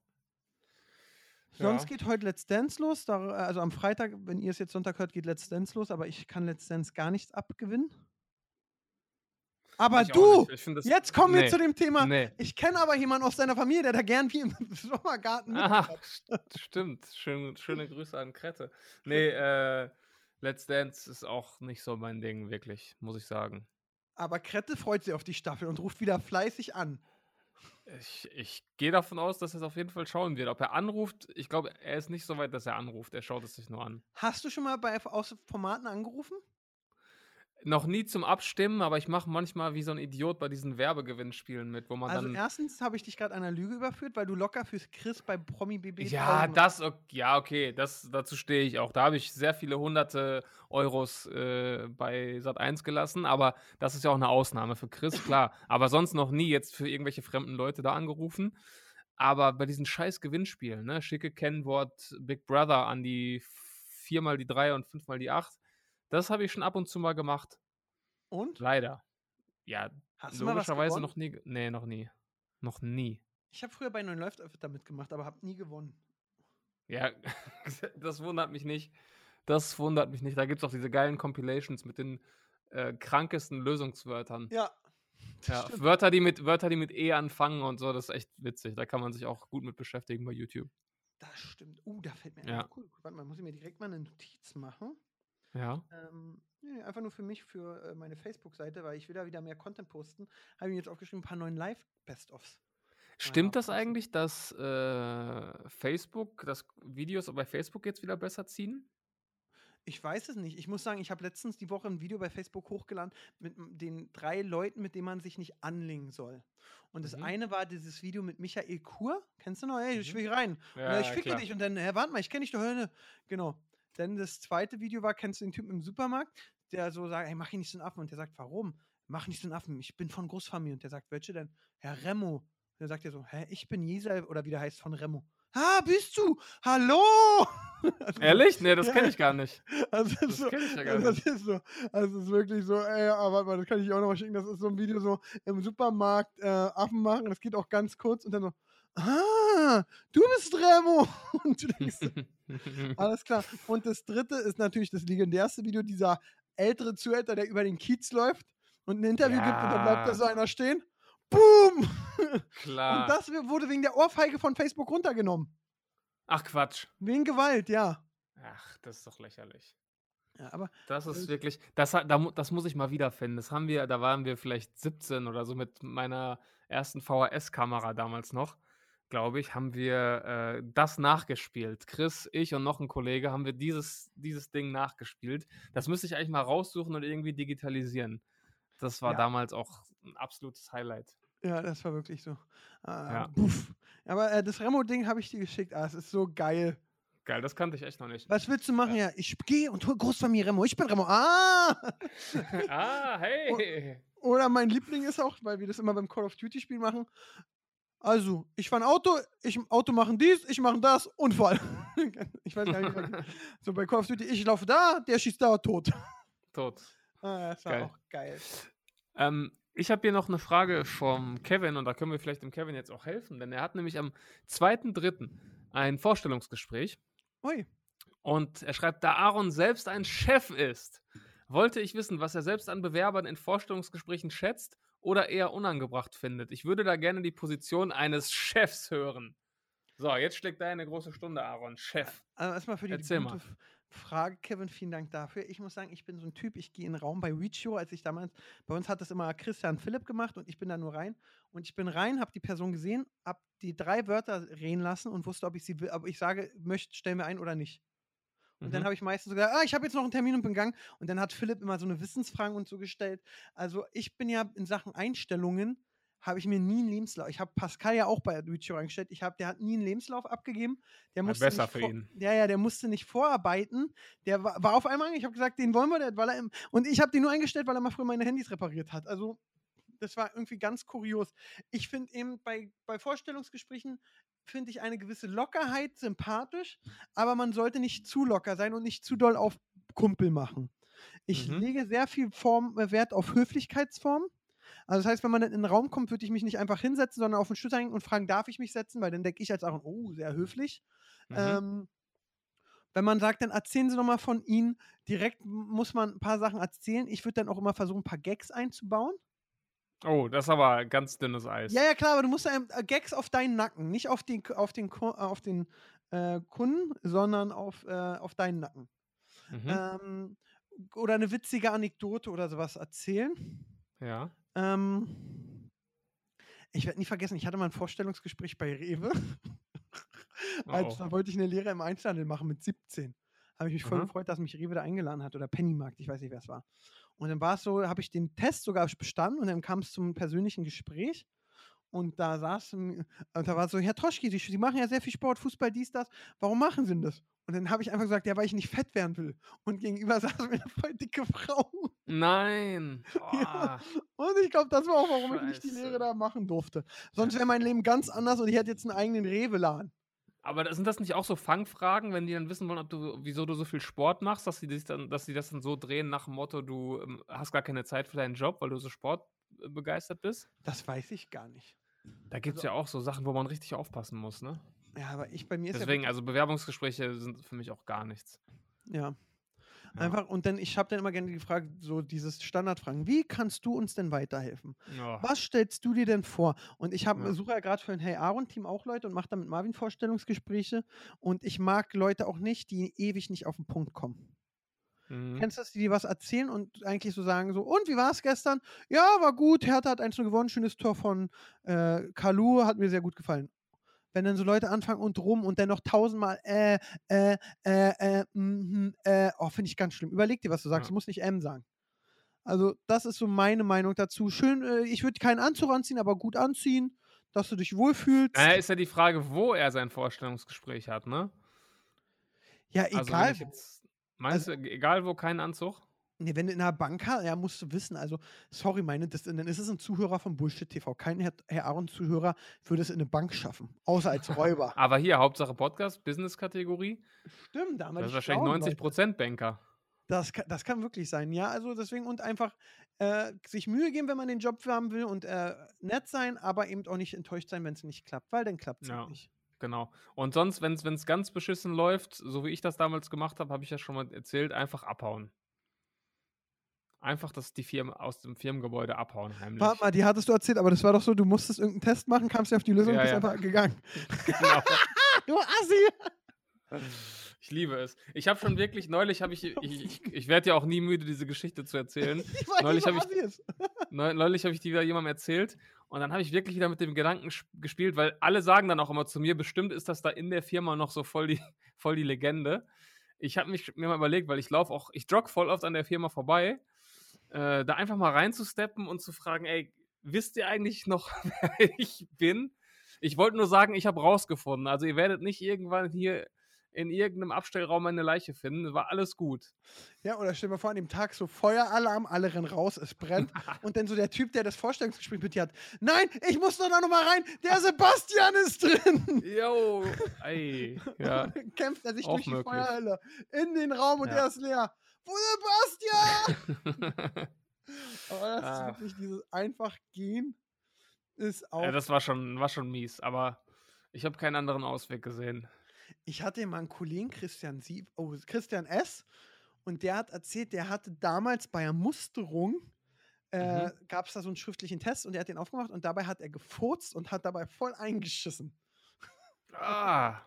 Speaker 2: Sonst
Speaker 3: Ja.
Speaker 2: geht heute Let's Dance los. Also am Freitag, wenn ihr es jetzt Sonntag hört, geht Let's Dance los, aber ich kann Let's Dance gar nichts abgewinnen. Aber
Speaker 3: Ich
Speaker 2: du,
Speaker 3: das-
Speaker 2: jetzt kommen wir
Speaker 3: nee,
Speaker 2: zu dem Thema.
Speaker 3: Nee.
Speaker 2: Ich kenne aber jemanden aus deiner Familie, der da gern wie im <laughs> Sommergarten
Speaker 3: Ah, st- stimmt. Schön, schöne Grüße an Krette. Nee, äh, Let's Dance ist auch nicht so mein Ding, wirklich, muss ich sagen.
Speaker 2: Aber Krette freut sich auf die Staffel und ruft wieder fleißig an.
Speaker 3: Ich, ich gehe davon aus, dass er es auf jeden Fall schauen wird. Ob er anruft, ich glaube, er ist nicht so weit, dass er anruft. Er schaut es sich nur an.
Speaker 2: Hast du schon mal bei aus Formaten angerufen?
Speaker 3: Noch nie zum Abstimmen, aber ich mache manchmal wie so ein Idiot bei diesen Werbegewinnspielen mit, wo man
Speaker 2: Also
Speaker 3: dann.
Speaker 2: erstens habe ich dich gerade einer Lüge überführt, weil du locker fürs Chris bei Promi BB
Speaker 3: Ja,
Speaker 2: 1000
Speaker 3: das, ok- ja, okay, das, dazu stehe ich auch. Da habe ich sehr viele hunderte Euros äh, bei Sat1 gelassen, aber das ist ja auch eine Ausnahme für Chris, <coughs> klar. Aber sonst noch nie jetzt für irgendwelche fremden Leute da angerufen. Aber bei diesen scheiß Gewinnspielen, ne, schicke Kennwort Big Brother an die viermal die drei und fünfmal die acht, das habe ich schon ab und zu mal gemacht.
Speaker 2: Und?
Speaker 3: Leider. Ja,
Speaker 2: Hast
Speaker 3: logischerweise noch nie. Nee, noch nie. Noch nie.
Speaker 2: Ich habe früher bei 9 Läuft öfter mitgemacht, aber habe nie gewonnen.
Speaker 3: Ja, <laughs> das wundert mich nicht. Das wundert mich nicht. Da gibt es auch diese geilen Compilations mit den äh, krankesten Lösungswörtern.
Speaker 2: Ja. <laughs>
Speaker 3: Ja. Wörter, die mit, Wörter, die mit E anfangen und so, das ist echt witzig. Da kann man sich auch gut mit beschäftigen bei YouTube.
Speaker 2: Das stimmt. Uh, da fällt mir
Speaker 3: Ja.
Speaker 2: ein. Cool, warte mal, muss ich mir direkt mal eine Notiz machen.
Speaker 3: Ja.
Speaker 2: Ähm, nee, einfach nur für mich, für äh, meine Facebook-Seite, weil ich will da wieder mehr Content posten. Habe ich mir jetzt aufgeschrieben, ein paar neuen Live-Best-Offs.
Speaker 3: Stimmt das eigentlich, dass äh, Facebook, dass Videos bei Facebook jetzt wieder besser ziehen?
Speaker 2: Ich weiß es nicht. Ich muss sagen, ich habe letztens die Woche ein Video bei Facebook hochgeladen mit den drei Leuten, mit denen man sich nicht anlegen soll. Und das
Speaker 3: Mhm.
Speaker 2: eine war dieses Video mit Michael Kur. Kennst du noch? Ich
Speaker 3: Mhm.
Speaker 2: will hier rein.
Speaker 3: Ja,
Speaker 2: Ja, ich
Speaker 3: ja,
Speaker 2: ficke
Speaker 3: klar.
Speaker 2: dich. Und dann, hä, warte mal, ich kenne dich doch. Hölle. Genau. Dann das zweite Video war, kennst du den Typen im Supermarkt, der so sagt, hey, mach ihn nicht so einen Affen. Und der sagt, warum? Mach nicht so einen Affen. Ich bin von Großfamilie. Und der sagt, welche denn? Herr Remo. Und dann sagt er so, hä, ich bin Jesal, oder wie der heißt, von Remo. Ah, bist du? Hallo! <laughs> Also,
Speaker 3: Ehrlich? Nee, das
Speaker 2: Ja,
Speaker 3: kenne ich gar nicht.
Speaker 2: Also das, so,
Speaker 3: kenn ich ja gar
Speaker 2: also
Speaker 3: nicht.
Speaker 2: das ist so, also es ist wirklich so, ey, aber warte mal, das kann ich dir auch nochmal schicken. Das ist so ein Video so im Supermarkt äh, Affen machen. Das geht auch ganz kurz und dann so, ah, du bist Remo. <laughs> Und du denkst, <laughs> alles klar. Und das dritte ist natürlich das legendärste Video, dieser ältere Zuhälter, der über den Kiez läuft und ein Interview gibt und dann bleibt da
Speaker 3: Ja.
Speaker 2: so einer stehen. Boom! <laughs>
Speaker 3: Klar.
Speaker 2: Und das wurde wegen der Ohrfeige von Facebook runtergenommen.
Speaker 3: Ach Quatsch.
Speaker 2: Wegen Gewalt, ja.
Speaker 3: Ach, das ist doch lächerlich.
Speaker 2: Ja, aber
Speaker 3: Das ist
Speaker 2: Ich-
Speaker 3: wirklich, das, das muss ich mal wiederfinden. Das haben wir, da waren wir vielleicht 17 oder so mit meiner ersten VHS-Kamera damals noch, glaube ich, haben wir äh, das nachgespielt. Chris, ich und noch ein Kollege haben wir dieses, dieses Ding nachgespielt. Das müsste ich eigentlich mal raussuchen und irgendwie digitalisieren. Das war
Speaker 2: Ja.
Speaker 3: damals auch ein absolutes Highlight.
Speaker 2: Ja, das war wirklich so. Äh,
Speaker 3: Ja.
Speaker 2: Aber äh, das Remo-Ding habe ich dir geschickt. Ah, es ist so geil.
Speaker 3: Geil, das kannte ich echt noch nicht.
Speaker 2: Was willst du machen? Ja, ich gehe und hol Großfamilie Remo. Ich bin Remo. Ah! <laughs>
Speaker 3: ah, hey.
Speaker 2: Oder mein Liebling ist auch, weil wir das immer beim Call of Duty Spiel machen. Also, ich fahre ein Auto, ich Auto machen dies, ich mache das, Unfall. <laughs> ich weiß gar nicht. <laughs> so bei Call of Duty, ich laufe da, der schießt da tot.
Speaker 3: Tot. <laughs>
Speaker 2: Ah, das war
Speaker 3: Geil.
Speaker 2: auch geil.
Speaker 3: Ähm, ich habe hier noch eine Frage vom Kevin und da können wir vielleicht dem Kevin jetzt auch helfen, denn er hat nämlich am 2.3. ein Vorstellungsgespräch
Speaker 2: Ui.
Speaker 3: und er schreibt, da Aaron selbst ein Chef ist, wollte ich wissen, was er selbst an Bewerbern in Vorstellungsgesprächen schätzt oder eher unangebracht findet. Ich würde da gerne die Position eines <laughs> Chefs hören. So, jetzt schlägt er eine große Stunde, Aaron. Chef.
Speaker 2: Also erstmal für die
Speaker 3: Erzähl
Speaker 2: gute
Speaker 3: mal.
Speaker 2: Frage, Kevin, vielen Dank dafür. Ich muss sagen, ich bin so ein Typ, ich gehe in den Raum bei Reachio, als ich damals, bei uns hat das immer Christian Philipp gemacht und ich bin da nur rein. Und ich bin rein, habe die Person gesehen, habe die drei Wörter reden lassen und wusste, ob ich sie will, ob ich sage, möchte, stellen wir ein oder nicht. Und dann
Speaker 3: Mhm.
Speaker 2: habe ich meistens so gesagt, ah, ich habe jetzt noch einen Termin und bin gegangen. Und dann hat Philipp immer so eine Wissensfragen und so gestellt. Also ich bin ja in Sachen Einstellungen, habe ich mir nie einen Lebenslauf. Ich habe Pascal ja auch bei Reachio reingestellt. Ich habe, der hat nie einen Lebenslauf abgegeben. Der
Speaker 3: Ja,
Speaker 2: musste
Speaker 3: besser
Speaker 2: nicht
Speaker 3: für ihn.
Speaker 2: Ja, ja, der musste nicht vorarbeiten. Der war, war auf einmal, ich habe gesagt, den wollen wir, der- weil er im, und ich habe den nur eingestellt, weil er mal früher meine Handys repariert hat. Also das war irgendwie ganz kurios. Ich finde eben bei, bei Vorstellungsgesprächen finde ich eine gewisse Lockerheit sympathisch, aber man sollte nicht zu locker sein und nicht zu doll auf Kumpel machen. Ich
Speaker 3: Mhm.
Speaker 2: lege sehr viel Form, äh, Wert auf Höflichkeitsform. Also das heißt, wenn man dann in den Raum kommt, würde ich mich nicht einfach hinsetzen, sondern auf den Stuhl hängen und fragen, darf ich mich setzen? Weil dann denke ich als Aaron, oh, sehr höflich.
Speaker 3: Mhm.
Speaker 2: Ähm, wenn man sagt, dann erzählen Sie doch mal von Ihnen. Direkt muss man ein paar Sachen erzählen. Ich würde dann auch immer versuchen, ein paar Gags einzubauen.
Speaker 3: Oh, das ist aber ganz dünnes Eis.
Speaker 2: Ja, ja, klar, aber du musst ähm, äh, Gags auf deinen Nacken, nicht auf den, auf den, äh, auf den äh, Kunden, sondern auf, äh, auf deinen Nacken.
Speaker 3: Mhm.
Speaker 2: Ähm, oder eine witzige Anekdote oder sowas erzählen.
Speaker 3: ja.
Speaker 2: Ähm, ich werde nie vergessen, ich hatte mal ein Vorstellungsgespräch bei Rewe. <laughs>
Speaker 3: Oh,
Speaker 2: Als, da wollte ich eine Lehre im Einzelhandel machen mit 17. Habe ich mich voll
Speaker 3: Aha.
Speaker 2: gefreut, dass mich Rewe da eingeladen hat oder Pennymarkt, ich weiß nicht, wer es war. Und dann war es so, habe ich den Test sogar bestanden und dann kam es zum persönlichen Gespräch. Und da saß, und da war so, Herr Troschki, Sie, Sie machen ja sehr viel Sport, Fußball, dies, das. Warum machen Sie denn das? Und dann habe ich einfach gesagt, ja, weil ich nicht fett werden will. Und gegenüber <laughs> saß mir eine voll dicke Frau.
Speaker 3: Nein. <laughs>
Speaker 2: Ja.
Speaker 3: Oh.
Speaker 2: Und ich glaube, das war auch, warum ich nicht die
Speaker 3: Scheiße.
Speaker 2: Lehre da machen durfte. Sonst wäre mein Leben ganz anders und ich hätte jetzt einen eigenen Rewe-Laden.
Speaker 3: Aber sind das nicht auch so Fangfragen, wenn die dann wissen wollen, ob du, wieso du so viel Sport machst, dass sie, das dann, dass sie das dann so drehen nach dem Motto, du ähm, hast gar keine Zeit für deinen Job, weil du so sportbegeistert bist?
Speaker 2: Das weiß ich gar nicht.
Speaker 3: Da gibt es
Speaker 2: Also-
Speaker 3: ja auch so Sachen, wo man richtig aufpassen muss, ne?
Speaker 2: Ja, aber ich bei mir ist
Speaker 3: Deswegen,
Speaker 2: ja.
Speaker 3: also Bewerbungsgespräche sind für mich auch gar nichts.
Speaker 2: Ja.
Speaker 3: Ja.
Speaker 2: Einfach, und dann, ich habe dann immer gerne gefragt, so dieses Standardfragen, wie kannst du uns denn weiterhelfen?
Speaker 3: Ja.
Speaker 2: Was stellst du dir denn vor? Und ich hab,
Speaker 3: Ja.
Speaker 2: suche ja gerade für ein Hey Aaron-Team auch Leute und mache da mit Marvin Vorstellungsgespräche. Und ich mag Leute auch nicht, die ewig nicht auf den Punkt kommen.
Speaker 3: Mhm.
Speaker 2: Kennst du das, die dir was erzählen und eigentlich so sagen so, und wie war es gestern? Ja, war gut, Hertha hat 1 gewonnen, schönes Tor von äh, Kalu, hat mir sehr gut gefallen. Wenn dann so Leute anfangen und rum und dann noch tausendmal äh, äh, äh, äh, mhm, äh, oh, finde ich ganz schlimm. Überleg dir, was du sagst,
Speaker 3: Ja.
Speaker 2: du musst nicht M sagen. Also, das ist so meine Meinung dazu. Schön, äh, ich würde keinen Anzug anziehen, aber gut anziehen, dass du dich wohlfühlst.
Speaker 3: Naja, ist ja die Frage, wo er sein Vorstellungsgespräch hat, ne?
Speaker 2: ja,
Speaker 3: Also,
Speaker 2: egal.
Speaker 3: jetzt, meinst du, egal wo, kein Anzug?
Speaker 2: Nee, wenn du in einer Bank hast, ja, musst du wissen, also, sorry, meine, das, dann ist es ein Zuhörer von Bullshit TV. Kein Herr, Herr Aaron-Zuhörer würde es in eine Bank schaffen, außer als Räuber. <laughs>
Speaker 3: Aber hier, Hauptsache Podcast, Business-Kategorie.
Speaker 2: Stimmt, da haben wir
Speaker 3: Das ist wahrscheinlich
Speaker 2: schlauen
Speaker 3: 90
Speaker 2: Leute.
Speaker 3: Prozent Banker.
Speaker 2: Das kann, das kann wirklich sein, ja. Also deswegen und einfach äh, sich Mühe geben, wenn man den Job haben will und äh, nett sein, aber eben auch nicht enttäuscht sein, wenn es nicht klappt, weil dann klappt es
Speaker 3: Ja.
Speaker 2: nicht.
Speaker 3: Genau. Und sonst, wenn es ganz beschissen läuft, so wie ich das damals gemacht habe, habe ich ja schon mal erzählt, einfach abhauen. Einfach, dass die Firmen aus dem Firmengebäude abhauen, heimlich.
Speaker 2: Warte mal, die hattest du erzählt, aber das war doch so, du musstest irgendeinen Test machen, kamst ja auf die Lösung
Speaker 3: Ja,
Speaker 2: und bist
Speaker 3: ja.
Speaker 2: einfach gegangen. <laughs> <laughs>
Speaker 3: genau.
Speaker 2: Du Assi!
Speaker 3: Ich liebe es. Ich habe schon wirklich, neulich habe ich, <laughs> ich, ich, ich werde ja auch nie müde, diese Geschichte zu erzählen.
Speaker 2: Ich weiß
Speaker 3: Neulich hab
Speaker 2: ist.
Speaker 3: Neu- Neulich habe ich die wieder jemandem erzählt und dann habe ich wirklich wieder mit dem Gedanken gespielt, weil alle sagen dann auch immer zu mir, bestimmt ist das da in der Firma noch so voll die, voll die Legende. Ich habe mich mir mal überlegt, weil ich laufe auch, ich jogge voll oft an der Firma vorbei, äh, da einfach mal reinzusteppen und zu fragen, ey, wisst ihr eigentlich noch, <laughs> wer ich bin? Ich wollte nur sagen, ich habe rausgefunden. Also ihr werdet nicht irgendwann hier in irgendeinem Abstellraum eine Leiche finden. War alles gut.
Speaker 2: Ja, oder stell dir mal vor, an dem Tag so Feueralarm, alle rennen raus, es brennt. <laughs> und dann so der Typ, der das Vorstellungsgespräch mit dir hat, nein, ich muss doch da noch mal rein, der Sebastian ist drin.
Speaker 3: Jo, ey, <laughs> ja.
Speaker 2: Kämpft er sich
Speaker 3: Auch
Speaker 2: durch die
Speaker 3: möglich.
Speaker 2: Feuerhölle in den Raum und
Speaker 3: Ja.
Speaker 2: der ist leer. Wo Sebastian? <laughs> Aber das ist
Speaker 3: Ah.
Speaker 2: wirklich dieses einfach gehen ist auch.
Speaker 3: ja, das war schon, war schon mies, aber ich habe keinen anderen Ausweg gesehen.
Speaker 2: ich hatte mal einen Kollegen, Christian Sieb, oh, Christian S. Und der hat erzählt, der hatte damals bei der Musterung, äh,
Speaker 3: Mhm.
Speaker 2: gab es da so einen schriftlichen Test und der hat den aufgemacht und dabei hat er gefurzt und hat dabei voll eingeschissen.
Speaker 3: Ah.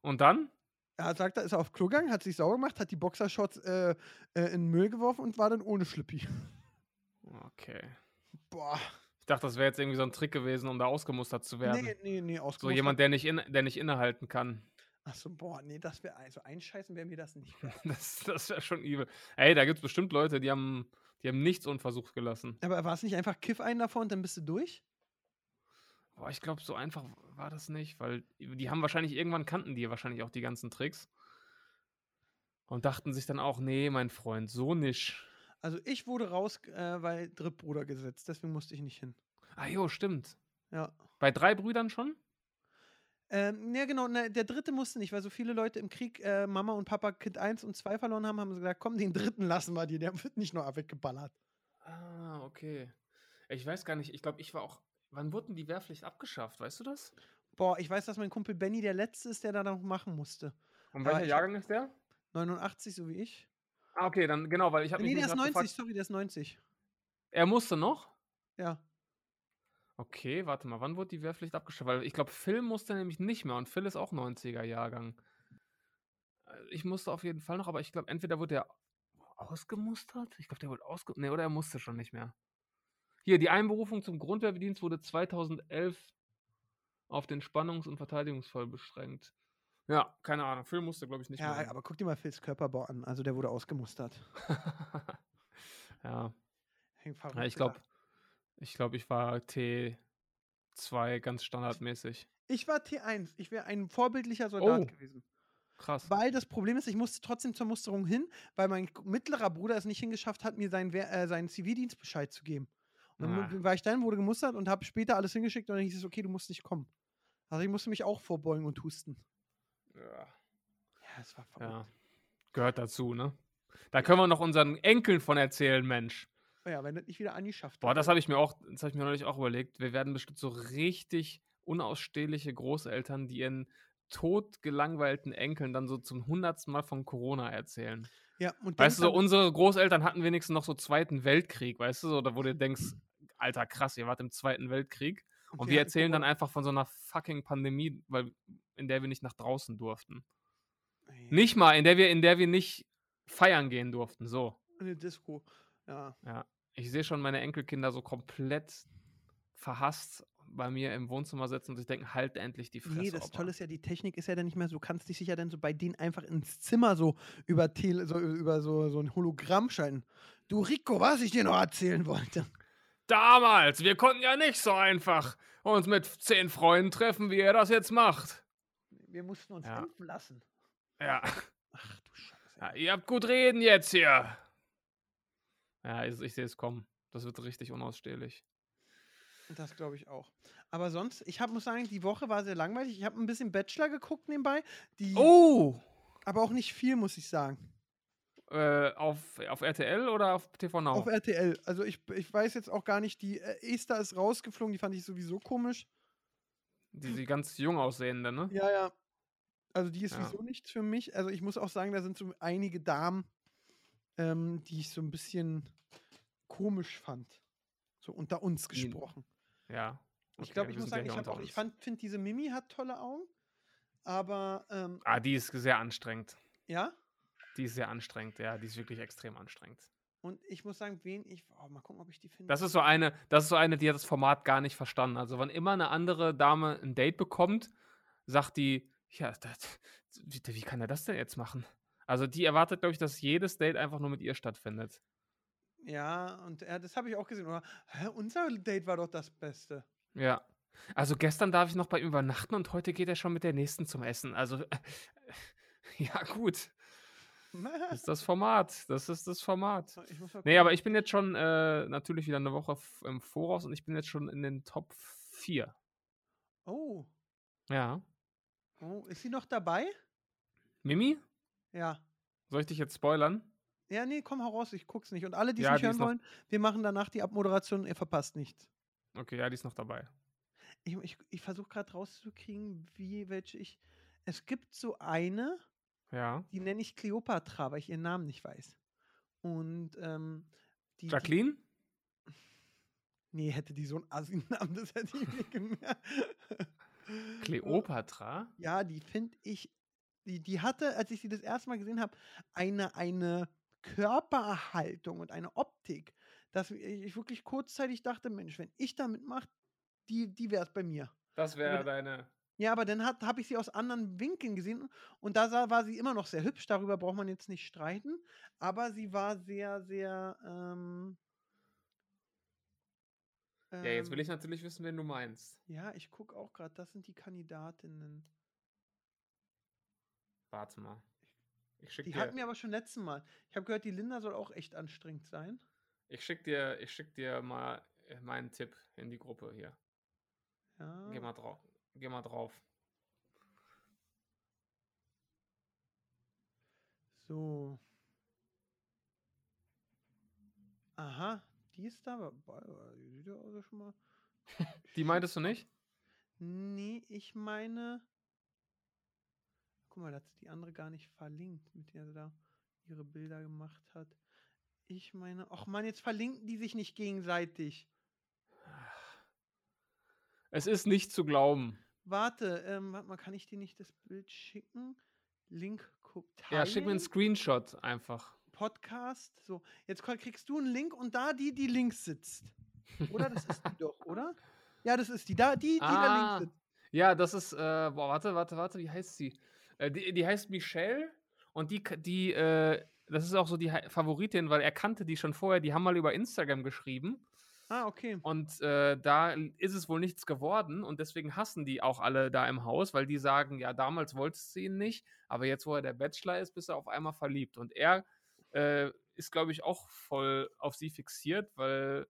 Speaker 3: Und dann?
Speaker 2: Er sagt, er ist auf Klo gegangen, hat sich sauber gemacht, hat die Boxershorts äh, äh, in den Müll geworfen und war dann ohne Schlippi.
Speaker 3: Okay.
Speaker 2: Boah.
Speaker 3: Ich dachte, das wäre jetzt irgendwie so ein Trick gewesen, um da ausgemustert zu werden.
Speaker 2: Nee, nee, nee,
Speaker 3: so
Speaker 2: ausgemustert.
Speaker 3: jemand, der nicht, in, der nicht innehalten kann.
Speaker 2: Achso, boah, nee, das wäre, also einscheißen wäre mir das nicht. <laughs>
Speaker 3: Das, das wäre schon übel. Ey, da gibt es bestimmt Leute, die haben, die haben nichts unversucht gelassen.
Speaker 2: Aber war es nicht einfach Kiff einen davor und dann bist du durch?
Speaker 3: Boah, ich glaube, so einfach war das nicht, weil die haben wahrscheinlich irgendwann kannten die wahrscheinlich auch die ganzen Tricks. Und dachten sich dann auch, nee, mein Freund, so nicht.
Speaker 2: Also ich wurde raus, äh, weil Drittbruder gesetzt, deswegen musste ich nicht hin.
Speaker 3: Ah jo, stimmt.
Speaker 2: Ja.
Speaker 3: Bei drei Brüdern schon?
Speaker 2: Ähm, ja, genau, ne, der dritte musste nicht, weil so viele Leute im Krieg äh, Mama und Papa Kind 1 und 2 verloren haben, haben sie gesagt, komm, den dritten lassen wir dir, der wird nicht nur weggeballert.
Speaker 3: Ah, okay. Ich weiß gar nicht, ich glaube, ich war auch. Wann wurden die Wehrpflicht abgeschafft? Weißt du das?
Speaker 2: Boah, ich weiß, dass mein Kumpel Benny der Letzte ist, der da noch machen musste.
Speaker 3: Und welcher Jahrgang ist der?
Speaker 2: 89, so wie ich.
Speaker 3: Ah, okay, dann genau, weil ich habe
Speaker 2: Nee, der ist
Speaker 3: nämlich
Speaker 2: 90,
Speaker 3: grad gefragt,
Speaker 2: sorry, der ist 90.
Speaker 3: er musste noch?
Speaker 2: Ja.
Speaker 3: Okay, warte mal, wann wurde die Wehrpflicht abgeschafft? Weil ich glaube, Phil musste nämlich nicht mehr und Phil ist auch 90er Jahrgang. Äh, Ich musste auf jeden Fall noch, aber ich glaube, entweder wurde er ausgemustert? Ich glaube, der wurde ausgemustert. Nee, oder er musste schon nicht mehr. Hier, die Einberufung zum Grundwehrdienst wurde 2011 auf den Spannungs- und Verteidigungsfall beschränkt. Ja, keine Ahnung. Phil musste, glaube ich, nicht
Speaker 2: Ja,
Speaker 3: mehr.
Speaker 2: aber guck dir mal Phils Körperbau an. Also der wurde ausgemustert. <laughs>
Speaker 3: ja.
Speaker 2: Hängt
Speaker 3: ja, ich glaube, ich glaube, ich war T2 ganz standardmäßig.
Speaker 2: Ich war T1. Ich wäre ein vorbildlicher Soldat
Speaker 3: Oh.
Speaker 2: gewesen.
Speaker 3: Krass.
Speaker 2: Weil das Problem ist, ich musste trotzdem zur Musterung hin, weil mein mittlerer Bruder es nicht hingeschafft hat, mir seinen, äh, seinen Zivildienstbescheid zu geben. Dann
Speaker 3: Ah.
Speaker 2: war ich dann, wurde gemustert und habe später alles hingeschickt und dann hieß es, okay, du musst nicht kommen. Also ich musste mich auch vorbeugen und husten.
Speaker 3: Ja.
Speaker 2: Ja, das war verrückt.
Speaker 3: Ja, gehört dazu, ne? Da können wir noch unseren Enkeln von erzählen, Mensch.
Speaker 2: Oh ja, wenn das nicht wieder Anni schafft.
Speaker 3: Boah, das habe ich mir auch, das habe ich mir neulich auch überlegt. Wir werden bestimmt so richtig unausstehliche Großeltern, die ihren totgelangweilten Enkeln dann so zum hundertsten Mal von Corona erzählen.
Speaker 2: Ja, und
Speaker 3: Weißt du, so unsere Großeltern hatten wenigstens noch so Zweiten Weltkrieg, weißt du, so, da wo du denkst, Alter, krass, ihr wart im Zweiten Weltkrieg. Und wir
Speaker 2: hatten
Speaker 3: erzählen dann einfach von so einer fucking Pandemie, weil, in der wir nicht nach draußen durften.
Speaker 2: Ey,
Speaker 3: Nicht mal, in der wir, in der wir nicht feiern gehen durften. So.
Speaker 2: Eine Disco. Ja.
Speaker 3: Ja. Ich sehe schon meine Enkelkinder so komplett verhasst bei mir im Wohnzimmer sitzen und sich denken, halt endlich die Fresse.
Speaker 2: Nee, das. Tolle ist ja, die Technik ist ja dann nicht mehr so, du kannst dich sicher dann so bei denen einfach ins Zimmer so über, Tele, so, über so, so ein Hologramm schalten. Du Rico, was ich dir noch erzählen wollte.
Speaker 3: Damals, wir konnten ja nicht so einfach uns mit zehn Freunden treffen, wie ihr das jetzt macht.
Speaker 2: Wir mussten uns
Speaker 3: Ja.
Speaker 2: impfen lassen.
Speaker 3: Ja.
Speaker 2: Ach du Scheiße.
Speaker 3: ja ihr habt gut reden jetzt hier. Ja, ich, ich sehe es kommen. Das wird richtig unausstehlich.
Speaker 2: Das glaube ich auch. Aber sonst, ich hab, muss sagen, die Woche war sehr langweilig. Ich habe ein bisschen Bachelor geguckt nebenbei. Die,
Speaker 3: Oh!
Speaker 2: Aber auch nicht viel, muss ich sagen.
Speaker 3: Äh, auf, auf RTL oder auf TV Now?
Speaker 2: Auf RTL. Also ich, ich weiß jetzt auch gar nicht, die äh, Esther ist rausgeflogen, die fand ich sowieso komisch.
Speaker 3: die, die ganz jung aussehende, ne?
Speaker 2: Ja, ja. Also die ist
Speaker 3: Ja.
Speaker 2: sowieso nichts für mich. Also ich muss auch sagen, da sind so einige Damen, ähm, die ich so ein bisschen komisch fand. So unter uns gesprochen.
Speaker 3: Ja.
Speaker 2: ich
Speaker 3: okay,
Speaker 2: glaube,
Speaker 3: wir
Speaker 2: ich muss sagen, ich, auch, ich finde, diese Mimi hat tolle Augen. Aber ähm,
Speaker 3: Ah, die ist sehr anstrengend.
Speaker 2: ja.
Speaker 3: Die ist sehr anstrengend, ja, die ist wirklich extrem anstrengend.
Speaker 2: Und ich muss sagen, wen ich. Oh, mal gucken, ob ich die finde.
Speaker 3: Das ist so eine, das ist so eine, die hat das Format gar nicht verstanden. Also, wann immer eine andere Dame ein Date bekommt, sagt die, ja, das, wie, wie kann er das denn jetzt machen? Also, die erwartet, glaube ich, dass jedes Date einfach nur mit ihr stattfindet.
Speaker 2: Ja, und er, das habe ich auch gesehen. Oder? Hä, unser Date war doch das Beste.
Speaker 3: Ja. Also gestern darf ich noch bei ihm übernachten und heute geht er schon mit der nächsten zum Essen. Also, <laughs> ja, gut. Das ist das <laughs> Format. Das ist das Format.
Speaker 2: Ich mal
Speaker 3: Nee, aber ich bin jetzt schon äh, natürlich wieder eine Woche im Voraus und ich bin jetzt schon in den Top 4.
Speaker 2: Oh,
Speaker 3: Ja.
Speaker 2: oh, ist sie noch dabei?
Speaker 3: Mimi,
Speaker 2: Ja.
Speaker 3: soll ich dich jetzt spoilern?
Speaker 2: Ja, nee, komm heraus, ich guck's nicht. Und alle, die es
Speaker 3: Ja,
Speaker 2: nicht
Speaker 3: die
Speaker 2: hören wollen, wir machen danach die Abmoderation, ihr verpasst nichts.
Speaker 3: Okay, ja, die ist noch dabei.
Speaker 2: Ich, ich, ich versuche gerade rauszukriegen, wie, welche ich. Es gibt so eine,
Speaker 3: Ja.
Speaker 2: die nenne ich Cleopatra, weil ich ihren Namen nicht weiß. Und ähm, die, die.
Speaker 3: Jacqueline? <laughs>
Speaker 2: Nee, hätte die so einen Assi-Namen, das hätte ich nicht gemerkt. <laughs>
Speaker 3: Kleopatra?
Speaker 2: Ja, die finde ich, die, die hatte, als ich sie das erste Mal gesehen habe, eine, eine Körperhaltung und eine Optik, dass ich wirklich kurzzeitig dachte, Mensch, wenn ich da mitmache, die, die wäre es bei mir.
Speaker 3: Das wäre deine.
Speaker 2: Ja, aber dann habe ich sie aus anderen Winkeln gesehen und da sah, war sie immer noch sehr hübsch, darüber braucht man jetzt nicht streiten, aber sie war sehr, sehr, ähm,
Speaker 3: Ja, jetzt will
Speaker 2: ähm,
Speaker 3: ich natürlich wissen, wen du meinst.
Speaker 2: Ja, ich gucke auch gerade, das sind die Kandidatinnen.
Speaker 3: Warte mal. Ich schick
Speaker 2: Die
Speaker 3: dir,
Speaker 2: hatten wir aber schon letztes Mal. Ich habe gehört, die Linda soll auch echt anstrengend sein.
Speaker 3: ich schick dir, ich schick dir mal äh, meinen Tipp in die Gruppe hier.
Speaker 2: Ja.
Speaker 3: Geh mal drauf. Geh mal drauf.
Speaker 2: So. Aha, die ist da. boah, Die sieht ja also schon mal. <laughs>
Speaker 3: Die meintest du nicht?
Speaker 2: Nee, ich meine. Guck mal, da hat sie die andere gar nicht verlinkt, mit der sie da ihre Bilder gemacht hat. Ich meine, ach man, jetzt verlinken die sich nicht gegenseitig.
Speaker 3: Es ist nicht zu glauben.
Speaker 2: Warte, ähm, warte mal, kann ich dir nicht das Bild schicken? Link guck,
Speaker 3: Ja, schick mir einen Screenshot einfach.
Speaker 2: Podcast. So, jetzt krieg- kriegst du einen Link und da die, die links sitzt. Oder? Das ist die doch, oder? Ja, das ist die. Da, die, die da
Speaker 3: Ah,
Speaker 2: links sitzt.
Speaker 3: Ja, das ist, äh, boah, warte, warte, warte, wie heißt sie? Äh, die, die heißt Michelle und die, die, äh, das ist auch so die Favoritin, weil er kannte die schon vorher, die haben mal über Instagram geschrieben
Speaker 2: Ah, okay.
Speaker 3: und äh, da ist es wohl nichts geworden und deswegen hassen die auch alle da im Haus, weil die sagen, ja, damals wolltest du ihn nicht, aber jetzt, wo er der Bachelor ist, bist du auf einmal verliebt und er äh, ist, glaube ich, auch voll auf sie fixiert, weil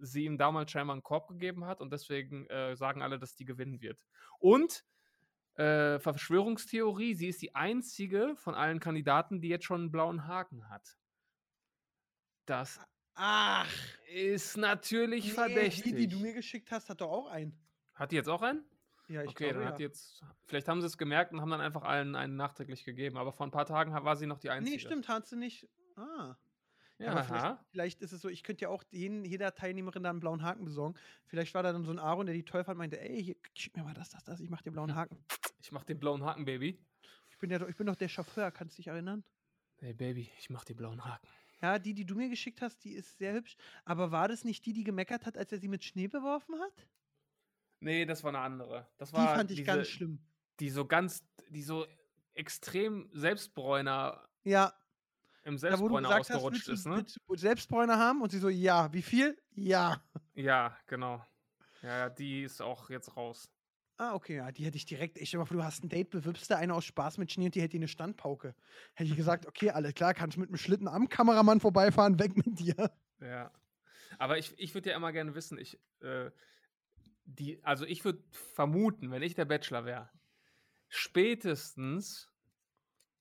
Speaker 3: sie ihm damals scheinbar einen Korb gegeben hat und deswegen äh, sagen alle, dass die gewinnen wird. Und äh, Verschwörungstheorie, sie ist die einzige von allen Kandidaten, die jetzt schon einen blauen Haken hat. Das
Speaker 2: Ach,
Speaker 3: ist natürlich
Speaker 2: nee,
Speaker 3: verdächtig.
Speaker 2: Die, die du mir geschickt hast, hat doch auch einen.
Speaker 3: hat die jetzt auch einen?
Speaker 2: Ja, ich
Speaker 3: okay,
Speaker 2: glaube,
Speaker 3: dann
Speaker 2: ja.
Speaker 3: hat die jetzt. Vielleicht haben sie es gemerkt und haben dann einfach allen einen nachträglich gegeben. Aber vor ein paar Tagen war sie noch die einzige.
Speaker 2: Nee, stimmt, hat sie nicht. Ah. Ja, aber vielleicht, vielleicht ist es so, ich könnte ja auch jeden, jeder Teilnehmerin da einen blauen Haken besorgen. Vielleicht war da dann so ein Aaron, der die toll fand, meinte, ey, hier, schick mir mal das, das, das, ich mach dir blauen Haken.
Speaker 3: Ich mach den blauen Haken, Baby.
Speaker 2: Ich bin ja doch, ich bin doch der Chauffeur, kannst du dich erinnern?
Speaker 3: Hey, Baby, ich mach den blauen Haken.
Speaker 2: Ja, die, die du mir geschickt hast, die ist sehr hübsch. Aber war das nicht die, die gemeckert hat, als er sie mit Schnee beworfen hat?
Speaker 3: Nee, das war eine andere. Das
Speaker 2: Die
Speaker 3: war
Speaker 2: fand ich
Speaker 3: diese,
Speaker 2: ganz schlimm.
Speaker 3: Die so ganz, die so extrem Selbstbräuner
Speaker 2: Ja,
Speaker 3: im
Speaker 2: da
Speaker 3: Selbstbräuner
Speaker 2: hast,
Speaker 3: ausgerutscht
Speaker 2: willst
Speaker 3: ist, ne?
Speaker 2: Selbstbräuner haben? Und sie so, ja. Wie viel? Ja.
Speaker 3: Ja, genau. Ja, die ist auch jetzt raus.
Speaker 2: Ah, okay, ja, die hätte ich direkt. Ich stell mal vor, du hast ein Date, bewirbst da eine aus Spaß mit Schnee und die hätte eine Standpauke. Hätte ich gesagt, okay, alles klar, kannst mit dem Schlitten am Kameramann vorbeifahren, weg mit dir.
Speaker 3: Ja. Aber ich, ich würde ja immer gerne wissen, ich, äh, die, also ich würde vermuten, wenn ich der Bachelor wäre, spätestens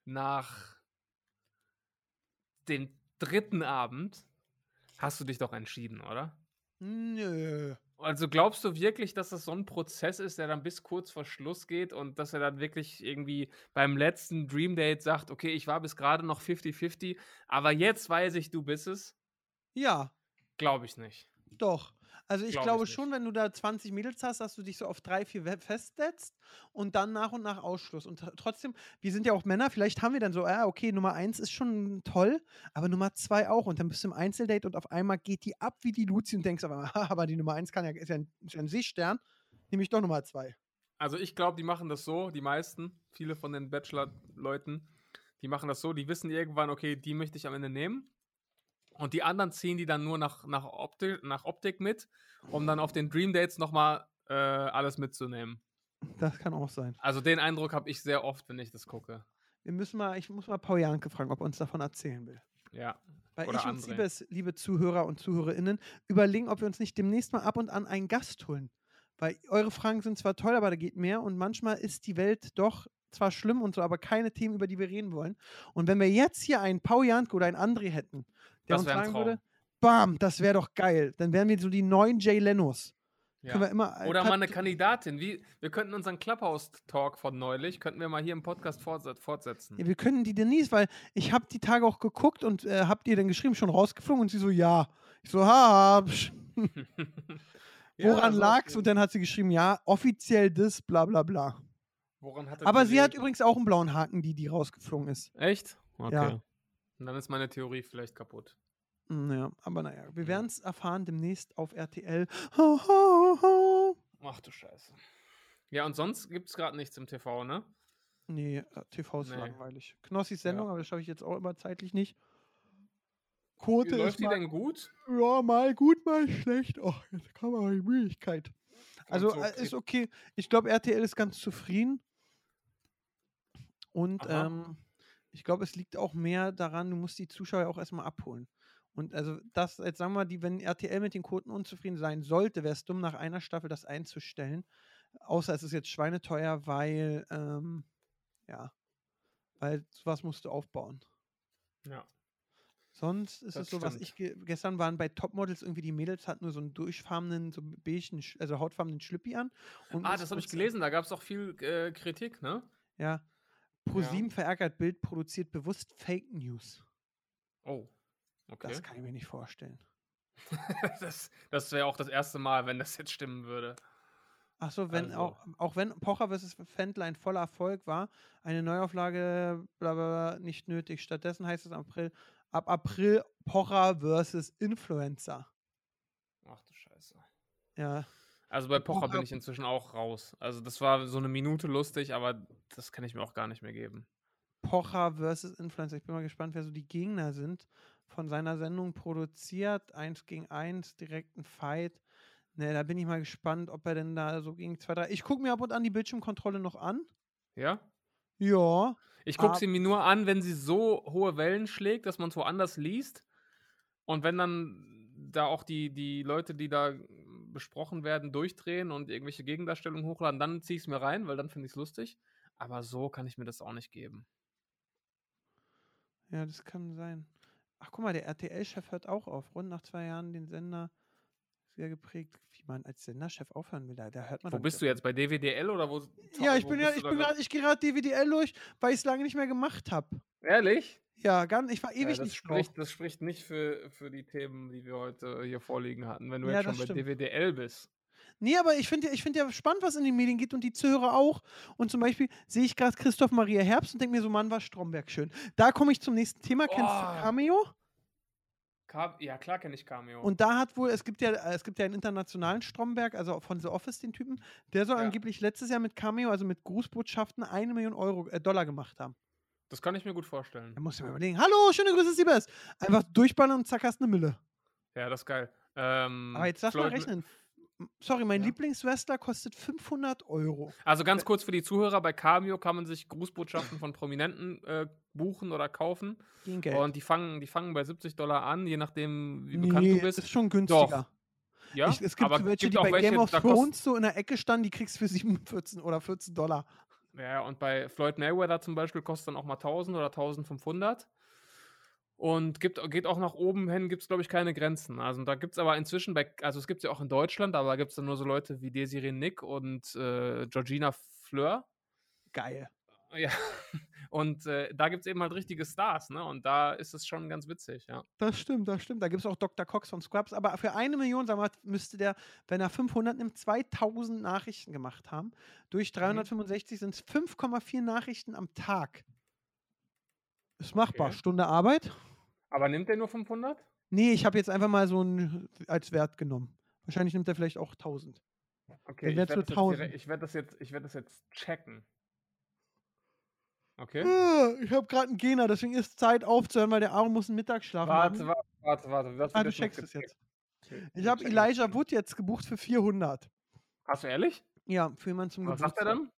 Speaker 3: nach dem dritten Abend hast du dich doch entschieden, oder?
Speaker 2: Nö.
Speaker 3: Also glaubst du wirklich, dass das so ein Prozess ist, der dann bis kurz vor Schluss geht und dass er dann wirklich irgendwie beim letzten Dream Date sagt, okay, ich war bis gerade noch 50-50, aber jetzt weiß ich, du bist es?
Speaker 2: Ja,
Speaker 3: Glaube ich nicht.
Speaker 2: doch. Also ich
Speaker 3: Glaub ich
Speaker 2: glaube
Speaker 3: nicht.
Speaker 2: schon, wenn du da 20 Mädels hast, dass du dich so auf drei, vier festsetzt und dann nach und nach Ausschluss. Und tr- trotzdem, wir sind ja auch Männer, vielleicht haben wir dann so, ah, okay, Nummer eins ist schon toll, aber Nummer zwei auch. Und dann bist du im Einzeldate und auf einmal geht die ab wie die Luzi und denkst aber, <laughs> aber die Nummer eins kann ja, ist ja ein, ist ja ein Seestern, nehme ich doch Nummer zwei.
Speaker 3: Also ich glaube, die machen das so, die meisten, viele von den Bachelor-Leuten, die machen das so, die wissen irgendwann, okay, die möchte ich am Ende nehmen. Und die anderen ziehen die dann nur nach, nach, Optik, nach Optik mit, um dann auf den Dream Dates nochmal äh, alles mitzunehmen.
Speaker 2: Das kann auch sein.
Speaker 3: Also den Eindruck habe ich sehr oft, wenn ich das gucke.
Speaker 2: Wir müssen mal, ich muss mal Paul Janke fragen, ob er uns davon erzählen will.
Speaker 3: Ja.
Speaker 2: Weil ich und
Speaker 3: André.
Speaker 2: Siebes, liebe Zuhörer und Zuhörerinnen, überlegen, ob wir uns nicht demnächst mal ab und an einen Gast holen. Weil eure Fragen sind zwar toll, aber da geht mehr und manchmal ist die Welt doch zwar schlimm und so, aber keine Themen, über die wir reden wollen. Und wenn wir jetzt hier einen Paul Janke oder einen André hätten, der
Speaker 3: Das
Speaker 2: uns sagen würde, bam, das wäre doch geil. Dann wären wir so die neuen Jay Lenos. Können wir
Speaker 3: ja.
Speaker 2: immer, äh,
Speaker 3: Oder mal eine Kandidatin. Wie, wir könnten unseren Clubhouse-Talk von neulich, könnten wir mal hier im Podcast fortset- fortsetzen.
Speaker 2: Ja, wir können die Denise, weil ich habe die Tage auch geguckt und äh, habt ihr denn geschrieben, schon rausgeflogen? Und sie so, ja. Ich so, ha, psch, <laughs>
Speaker 3: Ja,
Speaker 2: woran
Speaker 3: also
Speaker 2: lag's? Und dann hat sie geschrieben, ja, offiziell das, bla bla bla.
Speaker 3: Woran hat es
Speaker 2: Aber sie hat übrigens auch einen blauen Haken, die, die rausgeflogen ist.
Speaker 3: Echt? Okay.
Speaker 2: Ja.
Speaker 3: Und dann ist meine Theorie vielleicht kaputt.
Speaker 2: Hm, Ja, aber naja, wir werden es erfahren demnächst auf RTL. Ho, ho, ho.
Speaker 3: Ach du Scheiße. Ja, und sonst gibt es gerade nichts im TV, ne?
Speaker 2: Nee, äh, TV ist
Speaker 3: Nee.
Speaker 2: langweilig. Knossis Sendung,
Speaker 3: Ja.
Speaker 2: aber das schaffe ich jetzt auch immer zeitlich nicht. Quote
Speaker 3: läuft
Speaker 2: ist
Speaker 3: die
Speaker 2: mal,
Speaker 3: denn gut?
Speaker 2: ja, mal gut, mal schlecht. Oh, jetzt kam aber die Müdigkeit. Also
Speaker 3: so
Speaker 2: äh,
Speaker 3: okay.
Speaker 2: ist okay. Ich glaube, RTL ist ganz zufrieden. Und ähm, ich glaube, es liegt auch mehr daran, du musst die Zuschauer auch erstmal abholen. Und also das, jetzt sagen wir, die, wenn RTL mit den Quoten unzufrieden sein sollte, wäre es dumm, nach einer Staffel das einzustellen. Außer es ist jetzt schweineteuer, weil, ähm, ja, weil sowas musst du aufbauen.
Speaker 3: Ja.
Speaker 2: Sonst ist
Speaker 3: Das
Speaker 2: es so, was
Speaker 3: stimmt.
Speaker 2: ich ge gestern waren bei Topmodels irgendwie die Mädels hatten nur so einen durchfarbenen, so beigen, also hautfarbenen Schlippi an. Und
Speaker 3: Ah, das habe ich gelesen, da gab es auch viel äh, Kritik, ne?
Speaker 2: Ja. ProSieben verärgert Bild produziert bewusst Fake News.
Speaker 3: Oh. Okay.
Speaker 2: Das kann ich mir nicht vorstellen. <laughs>
Speaker 3: das das wäre auch das erste Mal, wenn das jetzt stimmen würde.
Speaker 2: Achso, wenn
Speaker 3: Also-
Speaker 2: auch, auch wenn Pocher vs. Fendler ein voller Erfolg war, eine Neuauflage bla bla, nicht nötig. Stattdessen heißt es April, ab April Pocher vs. Influencer.
Speaker 3: Ach du Scheiße.
Speaker 2: Ja.
Speaker 3: Also bei Pocher bin ich inzwischen auch raus. Also das war so eine Minute lustig, aber das kann ich mir auch gar nicht mehr geben.
Speaker 2: Pocher versus Influencer. Ich bin mal gespannt, wer so die Gegner sind. Von seiner Sendung produziert, eins gegen eins, direkt ein Fight. Ne, da bin ich mal gespannt, ob er denn da so gegen zwei, drei. Ich gucke mir ab und an die Bildschirmkontrolle noch an.
Speaker 3: Ja?
Speaker 2: Ja.
Speaker 3: Ich gucke sie mir nur an, wenn sie so hohe Wellen schlägt, dass man es woanders liest. Und wenn dann da auch die, die Leute, die da besprochen werden, durchdrehen und irgendwelche Gegendarstellungen hochladen, dann ziehe ich es mir rein, weil dann finde ich es lustig. Aber so kann ich mir das auch nicht geben.
Speaker 2: Ja, das kann sein. Ach, guck mal, der RTL-Chef hört auch auf. Rund nach zwei Jahren den Sender sehr geprägt, wie man als Senderchef aufhören will. Da, da hört man
Speaker 3: Wo bist du jetzt? Bei DWDL oder wo?
Speaker 2: Ja, ich
Speaker 3: wo
Speaker 2: bin ja, ich bin grad, ich gehe gerade DWDL durch, weil ich es lange nicht mehr gemacht habe.
Speaker 3: Ehrlich?
Speaker 2: Ja, ganz, ich war
Speaker 3: Ja,
Speaker 2: ewig
Speaker 3: das,
Speaker 2: nicht
Speaker 3: spricht, das spricht nicht für, für die Themen, die wir heute hier vorliegen hatten, wenn du
Speaker 2: Ja,
Speaker 3: jetzt schon bei
Speaker 2: stimmt.
Speaker 3: DWDL bist.
Speaker 2: Nee, aber ich finde ja, ich find ja spannend, was in den Medien geht und die Zuhörer auch. Und zum Beispiel sehe ich gerade Christoph Maria Herbst und denke mir so, Mann, war Stromberg schön. Da komme ich zum nächsten Thema. Kennst du
Speaker 3: Oh.
Speaker 2: Cameo?
Speaker 3: Ka- Ja, klar kenne ich Cameo.
Speaker 2: Und da hat wohl, es gibt ja, äh, es gibt ja einen internationalen Stromberg, also von The Office, den Typen, der soll
Speaker 3: Ja.
Speaker 2: angeblich letztes Jahr mit Cameo, also mit Grußbotschaften, eine Million Euro, äh, Dollar gemacht haben.
Speaker 3: Das kann ich mir gut vorstellen.
Speaker 2: Da musst du mir überlegen, hallo, schöne Grüße, Siebes. Einfach durchballern und zack, hast eine Mille.
Speaker 3: Ja, das ist geil. Ähm,
Speaker 2: Aber jetzt lass mal
Speaker 3: Floyd-
Speaker 2: rechnen. M- Sorry, mein
Speaker 3: Ja.
Speaker 2: Lieblingswrestler kostet 500 Euro.
Speaker 3: Also ganz kurz für die Zuhörer, bei Cameo kann man sich Grußbotschaften von Prominenten äh, buchen oder kaufen.
Speaker 2: Gegen Geld.
Speaker 3: Und die fangen, die fangen bei 70 Dollar an, je nachdem, wie bekannt
Speaker 2: nee,
Speaker 3: du bist.
Speaker 2: ist schon günstiger.
Speaker 3: ja,
Speaker 2: ich, es gibt
Speaker 3: aber
Speaker 2: welche,
Speaker 3: gibt
Speaker 2: die bei
Speaker 3: welche,
Speaker 2: Game of Thrones so in der Ecke standen, die kriegst du für 47 oder 14 Dollar.
Speaker 3: Ja, und bei Floyd Mayweather zum Beispiel kostet dann auch mal 1000 oder 1500. Und gibt, geht auch nach oben hin, gibt es, glaube ich, keine Grenzen. Also da gibt es aber inzwischen, bei, also es gibt es ja auch in Deutschland, aber gibt es dann nur so Leute wie Desiree Nick und äh, Georgina Fleur.
Speaker 2: Geil.
Speaker 3: Ja, <laughs> und äh, da gibt es eben halt richtige Stars, ne? Und da ist es schon ganz witzig, ja.
Speaker 2: Das stimmt, das stimmt. Da gibt es auch Dr. Cox von Scrubs. Aber für eine Million, sagen wir, mal, müsste der, wenn er 500 nimmt, 2000 Nachrichten gemacht haben. Durch
Speaker 3: Mhm.
Speaker 2: 365 sind es 5,4 Nachrichten am Tag. Ist machbar.
Speaker 3: Okay.
Speaker 2: Stunde Arbeit?
Speaker 3: Aber nimmt der nur 500?
Speaker 2: Nee, ich habe jetzt einfach mal so ein als Wert genommen. Wahrscheinlich nimmt er vielleicht auch 1000.
Speaker 3: Okay, ich werde das, jetzt
Speaker 2: 1000.
Speaker 3: direkt- ich werd das, jetzt- ich werd das jetzt checken. Okay.
Speaker 2: Äh, Ich habe gerade einen Gena, deswegen ist Zeit aufzuhören, weil der Aaron muss einen Mittagsschlaf
Speaker 3: Warte,
Speaker 2: machen.
Speaker 3: warte, warte, warte. Was
Speaker 2: Ah,
Speaker 3: wird
Speaker 2: du
Speaker 3: jetzt noch
Speaker 2: checkst es jetzt.
Speaker 3: Okay,
Speaker 2: Ich habe Elijah
Speaker 3: das.
Speaker 2: Wood jetzt gebucht für 400.
Speaker 3: Hast du ehrlich?
Speaker 2: Ja, für jemanden zum
Speaker 3: Was
Speaker 2: Geburtstag.
Speaker 3: sagt er dann?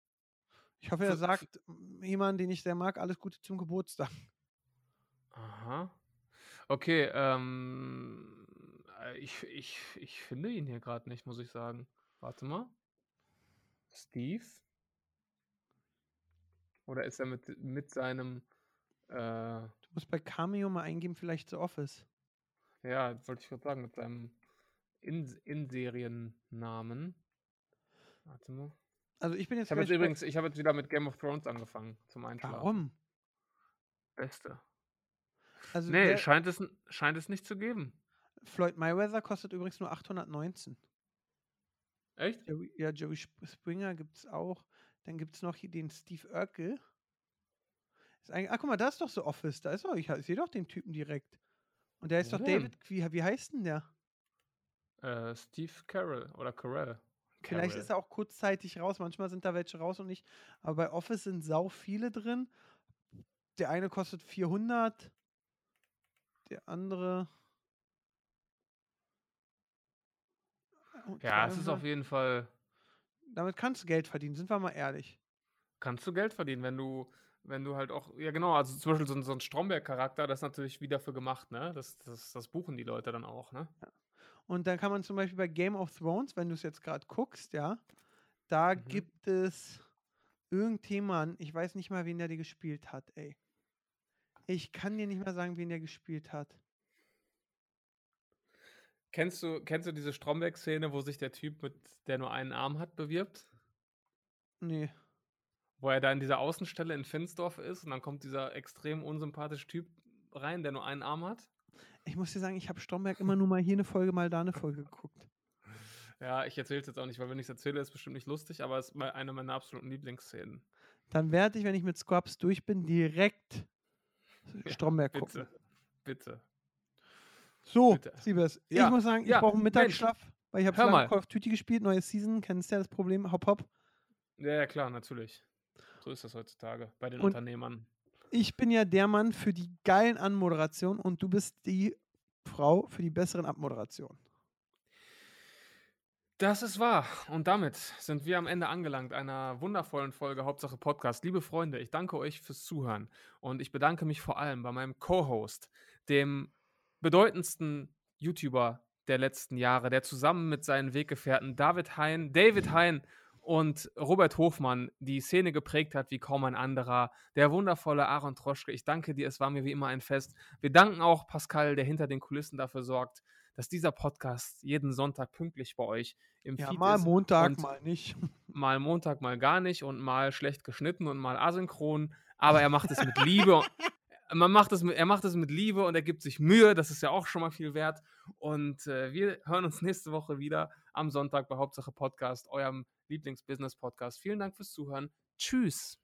Speaker 2: Ich hoffe, er sagt mm, jemanden, den ich sehr mag, alles Gute zum Geburtstag.
Speaker 3: Aha. Okay, ähm, äh, ich, ich, ich finde ihn hier gerade nicht, muss ich sagen. Warte mal. Steve? Oder ist er mit, mit seinem, äh,
Speaker 2: Du musst bei Cameo mal eingeben, vielleicht The Office.
Speaker 3: ja, wollte ich gerade sagen, mit seinem In- In-Serien-Namen. Warte mal.
Speaker 2: Also ich bin jetzt
Speaker 3: Ich habe jetzt übrigens, ich habe jetzt wieder mit Game of Thrones angefangen zum Einschlafen.
Speaker 2: Warum?
Speaker 3: Beste.
Speaker 2: Also
Speaker 3: Nee, scheint es, scheint es nicht zu geben.
Speaker 2: Floyd Mayweather kostet übrigens nur 819.
Speaker 3: Echt?
Speaker 2: Joey, ja, Joey Sp- Springer gibt es auch. Dann gibt es noch hier den Steve Urkel. Ist ah, guck mal, da ist doch so Office. Da ist doch, ich, ich sehe doch den Typen direkt. Und der ist
Speaker 3: Wo
Speaker 2: doch
Speaker 3: denn?
Speaker 2: David, wie, wie heißt denn der?
Speaker 3: Äh, Steve Carroll oder Carell.
Speaker 2: Vielleicht ist er auch kurzzeitig raus. Manchmal sind da welche raus und nicht. Aber bei Office sind sau viele drin. Der eine kostet 400. Der andere.
Speaker 3: Ja, es ist
Speaker 2: 300.
Speaker 3: auf jeden Fall.
Speaker 2: Damit kannst du Geld verdienen, sind wir mal ehrlich.
Speaker 3: Kannst du Geld verdienen, wenn du, wenn du halt auch. Ja, genau, also zum Beispiel so ein, so ein Stromberg-Charakter, das ist natürlich wieder für gemacht, ne? Das, das, das buchen die Leute dann auch, ne?
Speaker 2: Und dann kann man zum Beispiel bei Game of Thrones, wenn du es jetzt gerade guckst, ja, da
Speaker 3: Mhm.
Speaker 2: gibt es irgendjemanden, ich weiß nicht mal, wen der die gespielt hat, ey. Ich kann dir nicht mal sagen, wen der gespielt hat.
Speaker 3: Kennst du, kennst du diese Stromberg-Szene, wo sich der Typ mit, der nur einen Arm hat, bewirbt?
Speaker 2: Nee.
Speaker 3: Wo er da in dieser Außenstelle in Finsdorf ist und dann kommt dieser extrem unsympathische Typ rein, der nur einen Arm hat?
Speaker 2: Ich muss dir sagen, ich habe Stromberg immer nur mal hier eine Folge, mal da eine Folge geguckt.
Speaker 3: Ja, ich erzähle es jetzt auch nicht, weil wenn ich es erzähle, ist es bestimmt nicht lustig, aber es ist eine meiner absoluten Lieblingsszenen.
Speaker 2: Dann werde ich, wenn ich mit Scrubs durch bin, direkt
Speaker 3: Ja, <laughs>
Speaker 2: Stromberg gucken.
Speaker 3: Bitte, bitte.
Speaker 2: So. Siebes, ich
Speaker 3: Ja,
Speaker 2: muss sagen, ich
Speaker 3: ja,
Speaker 2: brauche einen
Speaker 3: Mensch,
Speaker 2: Mittagsschlaf, weil ich habe lange
Speaker 3: mal.
Speaker 2: Call of Duty gespielt, neue Season, kennst ja das Problem, hopp hopp.
Speaker 3: Ja, ja, klar, natürlich. So ist das heutzutage bei den
Speaker 2: Und-
Speaker 3: Unternehmern.
Speaker 2: Ich bin ja der Mann für die geilen Anmoderationen und du bist die Frau für die besseren Abmoderationen.
Speaker 3: Das ist wahr. Und damit sind wir am Ende angelangt einer wundervollen Folge Hauptsache Podcast. Liebe Freunde, ich danke euch fürs Zuhören und ich bedanke mich vor allem bei meinem Co-Host, dem bedeutendsten YouTuber der letzten Jahre, der zusammen mit seinen Weggefährten David Hein, David Hein und Robert Hofmann die Szene geprägt hat wie kaum ein anderer. Der wundervolle Aaron Troschke. Ich danke dir, es war mir wie immer ein Fest. Wir danken auch Pascal, der hinter den Kulissen dafür sorgt, dass dieser Podcast jeden Sonntag pünktlich bei euch im
Speaker 2: Ja,
Speaker 3: Feed
Speaker 2: mal
Speaker 3: ist.
Speaker 2: Montag,
Speaker 3: und-
Speaker 2: mal nicht. <laughs>
Speaker 3: Mal Montag, mal gar nicht und mal schlecht geschnitten und mal asynchron. Aber er macht es mit Liebe. Man macht es mit, er macht es mit Liebe und er gibt sich Mühe. Das ist ja auch schon mal viel wert. Und äh, wir hören uns <laughs> nächste Woche wieder am Sonntag bei Hauptsache Podcast, eurem Lieblings-Business-Podcast. Vielen Dank fürs Zuhören. Tschüss.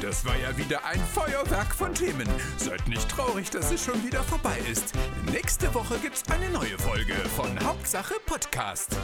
Speaker 1: Das war ja wieder ein Feuerwerk von Themen. Seid nicht traurig, dass es schon wieder vorbei ist. Nächste Woche gibt's eine neue Folge von Hauptsache Podcast.